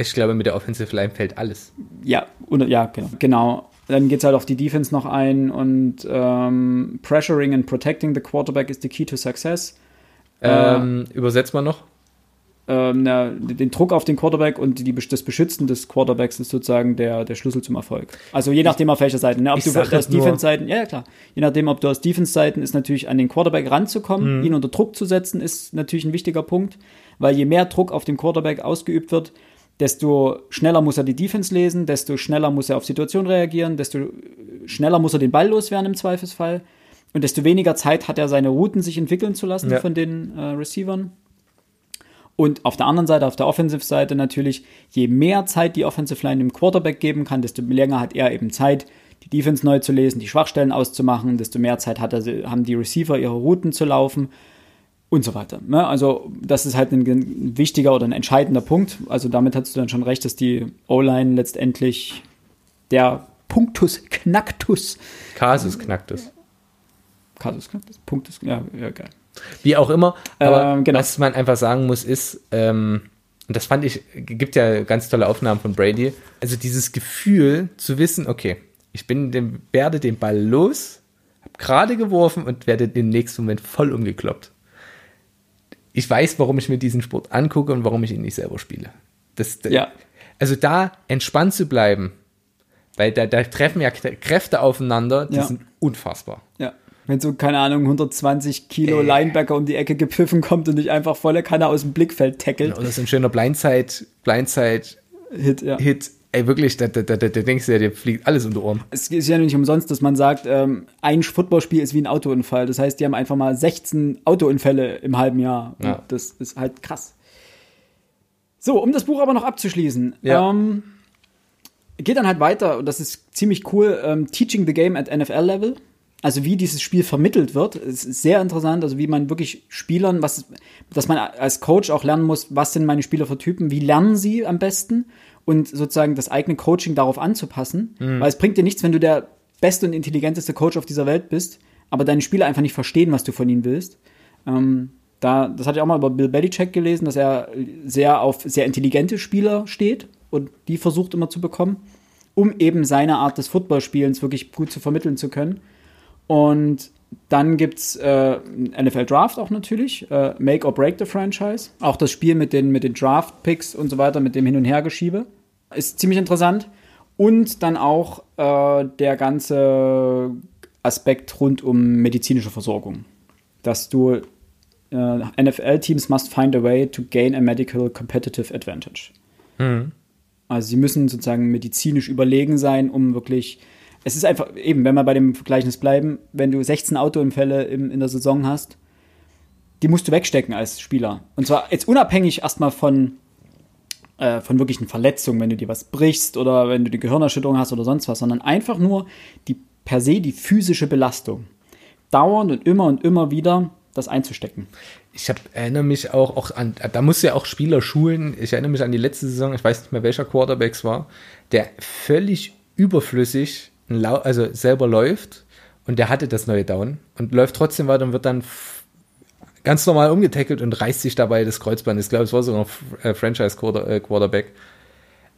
Ich glaube, mit der Offensive Line fällt alles.
Ja, oder, ja, genau. genau. Dann geht's halt auf die Defense noch ein und ähm, pressuring and protecting the quarterback is the key to success.
Ähm, übersetzt mal noch.
Ähm, na, den Druck auf den Quarterback und die, das Beschützen des Quarterbacks ist sozusagen der, der Schlüssel zum Erfolg. Also je nachdem auf welcher Seite. Ne? Ob
ich
du aus
halt
Defense-Seiten, ja, ja klar. Je nachdem, ob du aus Defense-Seiten ist natürlich an den Quarterback
Mhm.
ranzukommen, ihn unter Druck zu setzen, ist natürlich ein wichtiger Punkt, weil je mehr Druck auf dem Quarterback ausgeübt wird, desto schneller muss er die Defense lesen, desto schneller muss er auf Situationen reagieren, desto schneller muss er den Ball loswerden im Zweifelsfall und desto weniger Zeit hat er, seine Routen sich entwickeln zu lassen
Ja.
von den äh, Receivern. Und auf der anderen Seite, auf der Offensive-Seite natürlich, je mehr Zeit die Offensive Line dem Quarterback geben kann, desto länger hat er eben Zeit, die Defense neu zu lesen, die Schwachstellen auszumachen, desto mehr Zeit hat er, haben die Receiver ihre Routen zu laufen und so weiter. Ne? Also das ist halt ein, wichtiger oder ein entscheidender Punkt. Also damit hast du dann schon recht, dass die O-Line letztendlich der Punktus Knacktus.
Kasus Knacktus.
Kasus Knacktus? Punktus, ja, ja, geil.
Wie auch immer, aber ähm, genau. was man einfach sagen muss, ist, ähm, und das fand ich, gibt ja ganz tolle Aufnahmen von Brady, also dieses Gefühl zu wissen, okay, ich bin dem, werde den Ball los, habe gerade geworfen und werde im nächsten Moment voll umgekloppt. Ich weiß, warum ich mir diesen Sport angucke und warum ich ihn nicht selber spiele. Das, ja. Also da entspannt zu bleiben, weil da, da treffen ja Kräfte aufeinander, die ja. sind unfassbar.
Ja wenn so, keine Ahnung, 120 Kilo äh. Linebacker um die Ecke gepfiffen kommt und dich einfach volle Kanne aus dem Blickfeld tackelt.
Oder so ein schöner Blindside, Blindside Hit, ja. Hit. Ey, wirklich, da, da, da, da denkst du ja, dir fliegt alles um die Ohren.
Es ist ja nicht umsonst, dass man sagt, ähm, ein Footballspiel ist wie ein Autounfall. Das heißt, die haben einfach mal 16 Autounfälle im halben Jahr. Ja. Das ist halt krass. So, um das Buch aber noch abzuschließen. Ja. Ähm, geht dann halt weiter, und das ist ziemlich cool, ähm, Teaching the Game at NFL Level also wie dieses Spiel vermittelt wird, ist sehr interessant. Also wie man wirklich Spielern, was, dass man als Coach auch lernen muss, was sind meine Spieler für Typen, wie lernen sie am besten und sozusagen das eigene Coaching darauf anzupassen. Mhm. Weil es bringt dir nichts, wenn du der beste und intelligenteste Coach auf dieser Welt bist, aber deine Spieler einfach nicht verstehen, was du von ihnen willst. Ähm, da, das hatte ich auch mal über Bill Belichick gelesen, dass er sehr auf sehr intelligente Spieler steht und die versucht immer zu bekommen, um eben seine Art des Footballspielens wirklich gut zu vermitteln zu können. Und dann gibt's äh, NFL Draft auch natürlich, äh, Make or Break the Franchise. Auch das Spiel mit den, mit den Draft-Picks und so weiter, mit dem Hin- und Hergeschiebe. Ist ziemlich interessant. Und dann auch äh, der ganze Aspekt rund um medizinische Versorgung. Dass du äh, NFL-Teams must find a way to gain a medical competitive advantage. Mhm. Also sie müssen sozusagen medizinisch überlegen sein, um wirklich es ist einfach, eben, wenn wir bei dem Gleichnis bleiben, wenn du 16 Autounfälle im, in der Saison hast, die musst du wegstecken als Spieler. Und zwar jetzt unabhängig erstmal von, äh, von wirklichen Verletzungen, wenn du dir was brichst oder wenn du die Gehirnerschütterung hast oder sonst was, sondern einfach nur die per se die physische Belastung. Dauernd und immer und immer wieder das einzustecken.
Ich hab, erinnere mich auch, auch an, da muss ja auch Spieler schulen. Ich erinnere mich an die letzte Saison, ich weiß nicht mehr, welcher Quarterbacks war, der völlig überflüssig also selber läuft und der hatte das neue Down und läuft trotzdem weiter und wird dann ganz normal umgetackelt und reißt sich dabei das Kreuzband. Ich glaube, es war sogar ein äh, Franchise-Quarterback,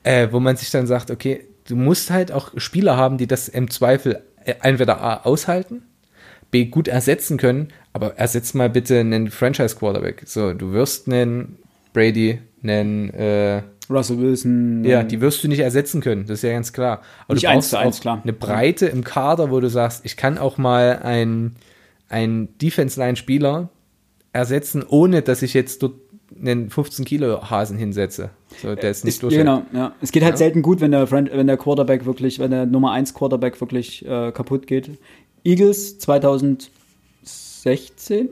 äh, wo man sich dann sagt, okay, du musst halt auch Spieler haben, die das im Zweifel äh, entweder A aushalten, B gut ersetzen können, aber ersetz mal bitte einen Franchise-Quarterback. So, du wirst einen Brady, einen äh,
Russell Wilson.
Ja, die wirst du nicht ersetzen können, das ist ja ganz klar.
Aber nicht du brauchst eins, klar.
eine Breite im Kader, wo du sagst, ich kann auch mal einen, einen Defense-Line-Spieler ersetzen, ohne dass ich jetzt dort einen 15 Kilo Hasen hinsetze. So, der ist nicht
durch. Genau, ja. Es geht halt ja. selten gut, wenn der, wenn der Quarterback wirklich, wenn der Nummer 1 Quarterback wirklich äh, kaputt geht. Eagles 2016,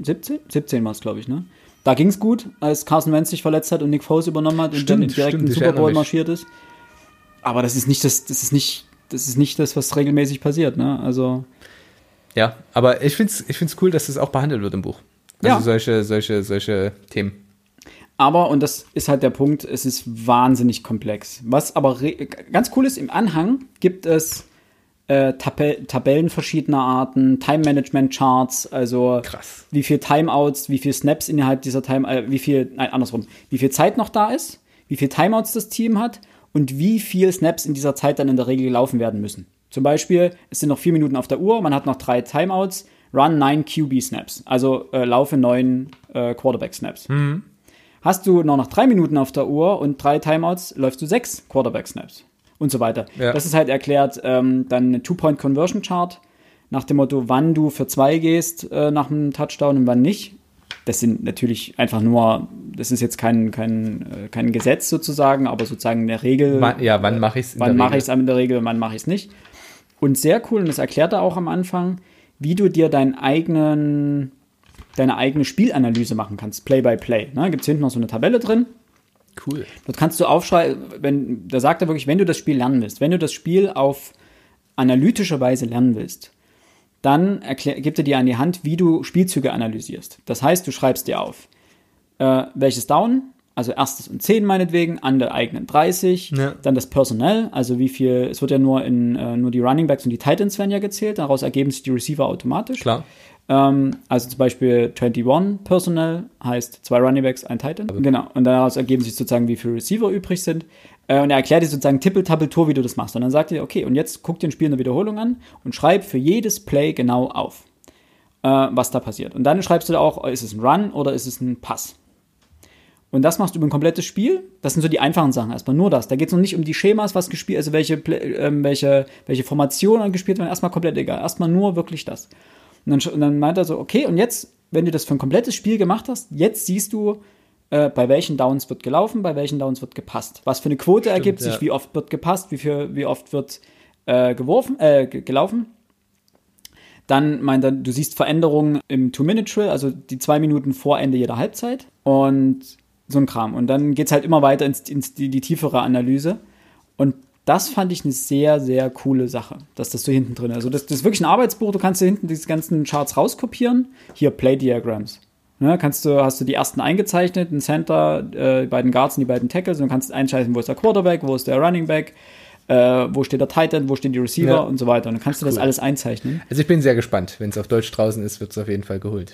17? 17 war es, glaube ich, ne? Da ging es gut, als Carson Wentz sich verletzt hat und Nick Foles übernommen hat
stimmt,
und
dann direkt
in den Super Bowl marschiert ist. Aber das ist nicht das, das ist nicht, das ist nicht das, was regelmäßig passiert, ne? Also.
Ja, aber ich finde es ich find's cool, dass das auch behandelt wird im Buch. Also ja. solche, solche, solche Themen.
Aber, und das ist halt der Punkt, es ist wahnsinnig komplex. Was aber ganz cool ist, im Anhang gibt es äh, Tab Tabellen verschiedener Arten, Time-Management-Charts, also
Krass.
wie viel Timeouts, wie viel Snaps innerhalb dieser Time, äh, wie viel, nein, andersrum, wie viel Zeit noch da ist, wie viel Timeouts das Team hat und wie viel Snaps in dieser Zeit dann in der Regel gelaufen werden müssen. Zum Beispiel, es sind noch vier Minuten auf der Uhr, man hat noch drei Timeouts, run nine QB-Snaps, also äh, laufe neun äh, Quarterback-Snaps. Mhm. Hast du noch, noch drei Minuten auf der Uhr und drei Timeouts, läufst du sechs Quarterback-Snaps und so weiter. Ja. Das ist halt erklärt, ähm, dann eine Two-Point-Conversion-Chart nach dem Motto, wann du für zwei gehst äh, nach einem Touchdown und wann nicht. Das sind natürlich einfach nur, das ist jetzt kein, kein, äh, kein Gesetz sozusagen, aber sozusagen in der Regel.
Ja, wann mache ich es?
Wann mache ich es in der Regel, wann mache ich es nicht. Und sehr cool, und das erklärt er auch am Anfang, wie du dir deinen eigenen deine eigene Spielanalyse machen kannst, Play by Play. Ne? Gibt es hinten noch so eine Tabelle drin.
Cool.
Dort kannst du aufschreiben, wenn, da sagt er wirklich, wenn du das Spiel lernen willst, wenn du das Spiel auf analytische Weise lernen willst, dann erklär, gibt er dir an die Hand, wie du Spielzüge analysierst. Das heißt, du schreibst dir auf, äh, welches Down, also erstes und 10 meinetwegen, an der eigenen 30,
Ja.
dann das Personal, also wie viel, es wird ja nur in, äh, nur die Running Backs und die Titans werden ja gezählt, daraus ergeben sich die Receiver automatisch.
Klar.
Ähm, also zum Beispiel 21 Personal heißt zwei Running Backs, ein Titan. Genau. Und daraus ergeben sich sozusagen, wie viele Receiver übrig sind. Äh, und er erklärt dir sozusagen Tippel-Tappel-Tour, wie du das machst. Und dann sagt er, okay, und jetzt guck dir ein Spiel in der Wiederholung an und schreib für jedes Play genau auf, äh, was da passiert. Und dann schreibst du da auch, ist es ein Run oder ist es ein Pass? Und das machst du über ein komplettes Spiel. Das sind so die einfachen Sachen. Erstmal nur das. Da geht es noch nicht um die Schemas, was gespielt, also welche, ähm, welche, welche Formationen gespielt werden. Erstmal komplett egal. Erstmal nur wirklich das. Und dann, und dann meint er so, okay, und jetzt, wenn du das für ein komplettes Spiel gemacht hast, jetzt siehst du, äh, bei welchen Downs wird gelaufen, bei welchen Downs wird gepasst. Was für eine Quote ergibt sich,
ja.
wie oft wird gepasst, wie, viel, wie oft wird äh, geworfen, äh, ge- gelaufen. Dann meint er, du siehst Veränderungen im Two-Minute-Drill, also die zwei Minuten vor Ende jeder Halbzeit und so ein Kram. Und dann geht's halt immer weiter ins, ins die, die tiefere Analyse. Und das fand ich eine sehr, sehr coole Sache, dass das so hinten drin ist. Also das, das ist wirklich ein Arbeitsbuch, du kannst dir hinten diese ganzen Charts rauskopieren. Hier, Play Diagrams. Ne, kannst du, hast du die ersten eingezeichnet, ein Center, äh, die beiden Guards und die beiden Tackles und du kannst einschalten, wo ist der Quarterback, wo ist der Running Back, äh, wo steht der Tight End, wo stehen die Receiver
Ja.
und so weiter. Und dann kannst du das
Cool.
alles einzeichnen.
Also ich bin sehr gespannt. Wenn es auf Deutsch draußen ist, wird es auf jeden Fall geholt.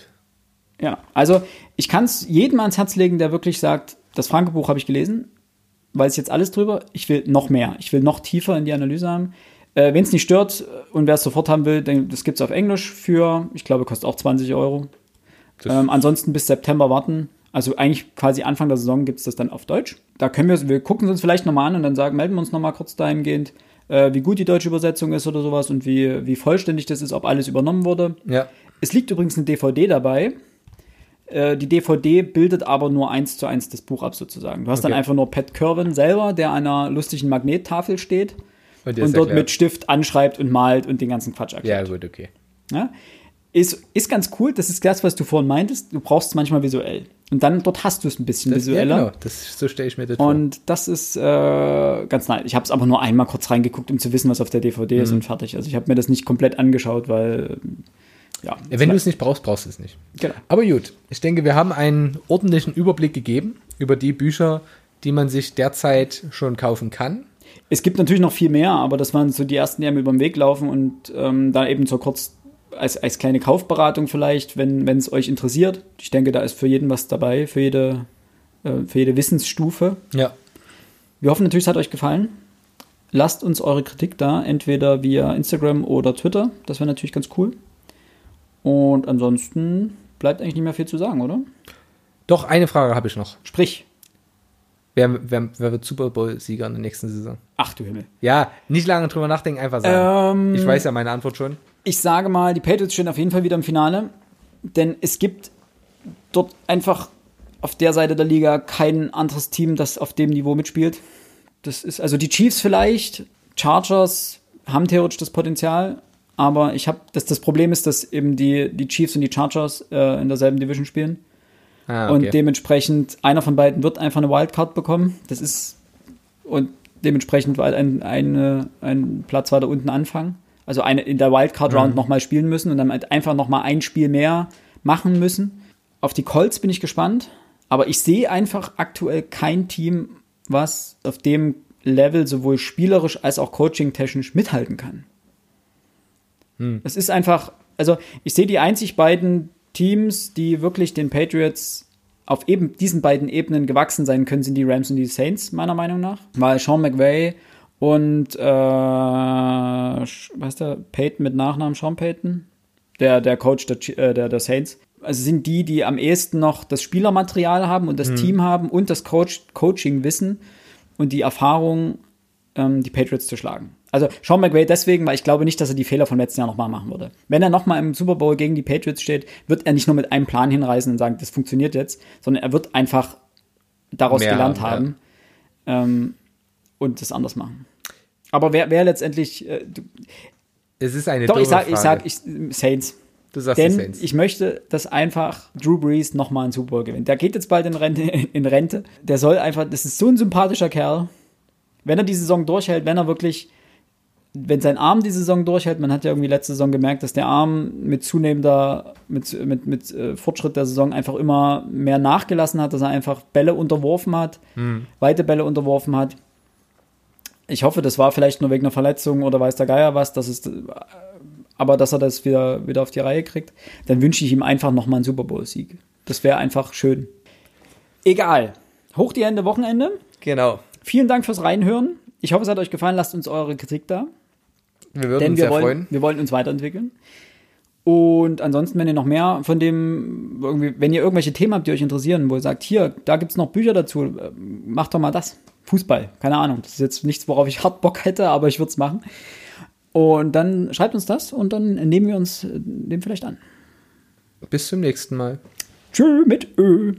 Ja, also ich kann es jedem ans Herz legen, der wirklich sagt, das Franke-Buch habe ich gelesen, weiß jetzt alles drüber, ich will noch mehr, ich will noch tiefer in die Analyse haben. Äh, Wen es nicht stört und wer es sofort haben will, dann, das gibt es auf Englisch für, ich glaube, kostet auch 20 Euro. Ähm, ansonsten bis September warten. Also eigentlich quasi Anfang der Saison gibt es das dann auf Deutsch. Da können wir, wir gucken es uns vielleicht nochmal an und dann sagen, melden wir uns nochmal kurz dahingehend, äh, wie gut die deutsche Übersetzung ist oder sowas und wie, wie vollständig das ist, ob alles übernommen wurde.
Ja.
Es liegt übrigens eine DVD dabei. Äh, Die DVD bildet aber nur eins zu eins das Buch ab, sozusagen. Du hast dann
Okay.
einfach nur Pat Kerwin selber, der an einer lustigen Magnettafel steht
Und,
und dort mit Stift anschreibt und malt und den ganzen Quatsch
Ja,
erklärt.
gut, okay.
Ja? Ist, ist ganz cool. Das ist das, was du vorhin meintest. Du brauchst es manchmal visuell. Und dann dort hast du es ein bisschen
Das, ja,
visueller.
genau. Das, so stelle ich mir das vor.
Und das ist äh, ganz nice. Ich habe es aber nur einmal kurz reingeguckt, um zu wissen, was auf der DVD
Mhm.
ist und fertig. Also ich habe mir das nicht komplett angeschaut, weil ja.
Wenn du es nicht brauchst, brauchst du es nicht.
Genau.
Aber gut, ich denke, wir haben einen ordentlichen Überblick gegeben über die Bücher, die man sich derzeit schon kaufen kann.
Es gibt natürlich noch viel mehr, aber das waren so die ersten, die einem über den Weg laufen und ähm, da eben so kurz als, als kleine Kaufberatung vielleicht, wenn es euch interessiert. Ich denke, da ist für jeden was dabei, für jede, äh, für jede Wissensstufe.
Ja.
Wir hoffen natürlich, es hat euch gefallen. Lasst uns eure Kritik da, entweder via Instagram oder Twitter. Das wäre natürlich ganz cool. Und ansonsten bleibt eigentlich nicht mehr viel zu sagen, oder?
Doch, eine Frage habe ich noch.
Sprich.
Wer, wer, wer wird Super Bowl-Sieger in der nächsten Saison?
Ach du Himmel.
Ja, nicht lange drüber nachdenken, einfach sagen.
Ähm,
ich weiß ja meine Antwort schon.
Ich sage mal, die Patriots stehen auf jeden Fall wieder im Finale, denn es gibt dort einfach auf der Seite der Liga kein anderes Team, das auf dem Niveau mitspielt. Das ist also die Chiefs vielleicht, Chargers haben theoretisch das Potenzial, aber ich habe das das Problem ist, dass eben die die Chiefs und die Chargers äh, in derselben Division spielen
Ah,
und dementsprechend einer von beiden wird einfach eine Wildcard bekommen. Das ist und dementsprechend weil ein, eine, ein Platz weiter unten anfangen. Also eine in der Wildcard Round
Mhm.
nochmal spielen müssen und dann halt einfach nochmal ein Spiel mehr machen müssen. Auf die Colts bin ich gespannt, aber ich sehe einfach aktuell kein Team, was auf dem Level sowohl spielerisch als auch coaching-technisch mithalten kann.
Hm.
Es ist einfach, also ich sehe die einzig beiden Teams, die wirklich den Patriots auf eben diesen beiden Ebenen gewachsen sein können, sind die Rams und die Saints, meiner Meinung nach. Weil Sean McVay und, äh, weißt du, Peyton mit Nachnamen, Sean Payton, der, der Coach der, äh, der, der Saints, also sind die, die am ehesten noch das Spielermaterial haben und das Team haben und das Coach, Coaching-Wissen und die Erfahrung, ähm, die Patriots zu schlagen. Also Sean McVay deswegen, weil ich glaube nicht, dass er die Fehler vom letzten Jahr nochmal machen würde. Wenn er nochmal im Super Bowl gegen die Patriots steht, wird er nicht nur mit einem Plan hinreisen und sagen, das funktioniert jetzt, sondern er wird einfach daraus
Mehr
gelernt
haben,
ähm, und das anders machen. Aber wer, wer letztendlich, äh, du,
Es ist eine
doch, ich sag, ich sag, ich, Saints.
Du sagst
Denn
Saints.
ich möchte, dass einfach Drew Brees nochmal einen Super Bowl gewinnt. Der geht jetzt bald in Rente, in Rente. Der soll einfach, das ist so ein sympathischer Kerl. Wenn er die Saison durchhält, wenn er wirklich, wenn sein Arm die Saison durchhält, man hat ja irgendwie letzte Saison gemerkt, dass der Arm mit zunehmender, mit, mit, mit äh, Fortschritt der Saison einfach immer mehr nachgelassen hat, dass er einfach Bälle unterworfen hat, weite Bälle unterworfen hat. Ich hoffe, das war vielleicht nur wegen einer Verletzung oder weiß der Geier was, das ist, aber dass er das wieder, wieder auf die Reihe kriegt, dann wünsche ich ihm einfach nochmal einen Super Bowl-Sieg. Das wäre einfach schön. Egal. Hoch die Hände, Wochenende.
Genau.
Vielen Dank fürs Reinhören. Ich hoffe, es hat euch gefallen. Lasst uns eure Kritik da.
Wir würden
Denn
uns
wir
sehr
wollen,
freuen.
wir wollen uns weiterentwickeln. Und ansonsten, wenn ihr noch mehr von dem, irgendwie, wenn ihr irgendwelche Themen habt, die euch interessieren, wo ihr sagt, hier, da gibt's noch Bücher dazu, äh, macht doch mal das. Fußball, keine Ahnung. Das ist jetzt nichts, worauf ich hart Bock hätte, aber ich würde es machen. Und dann schreibt uns das und dann nehmen wir uns äh, dem vielleicht an.
Bis zum nächsten Mal.
Tschö mit Ö.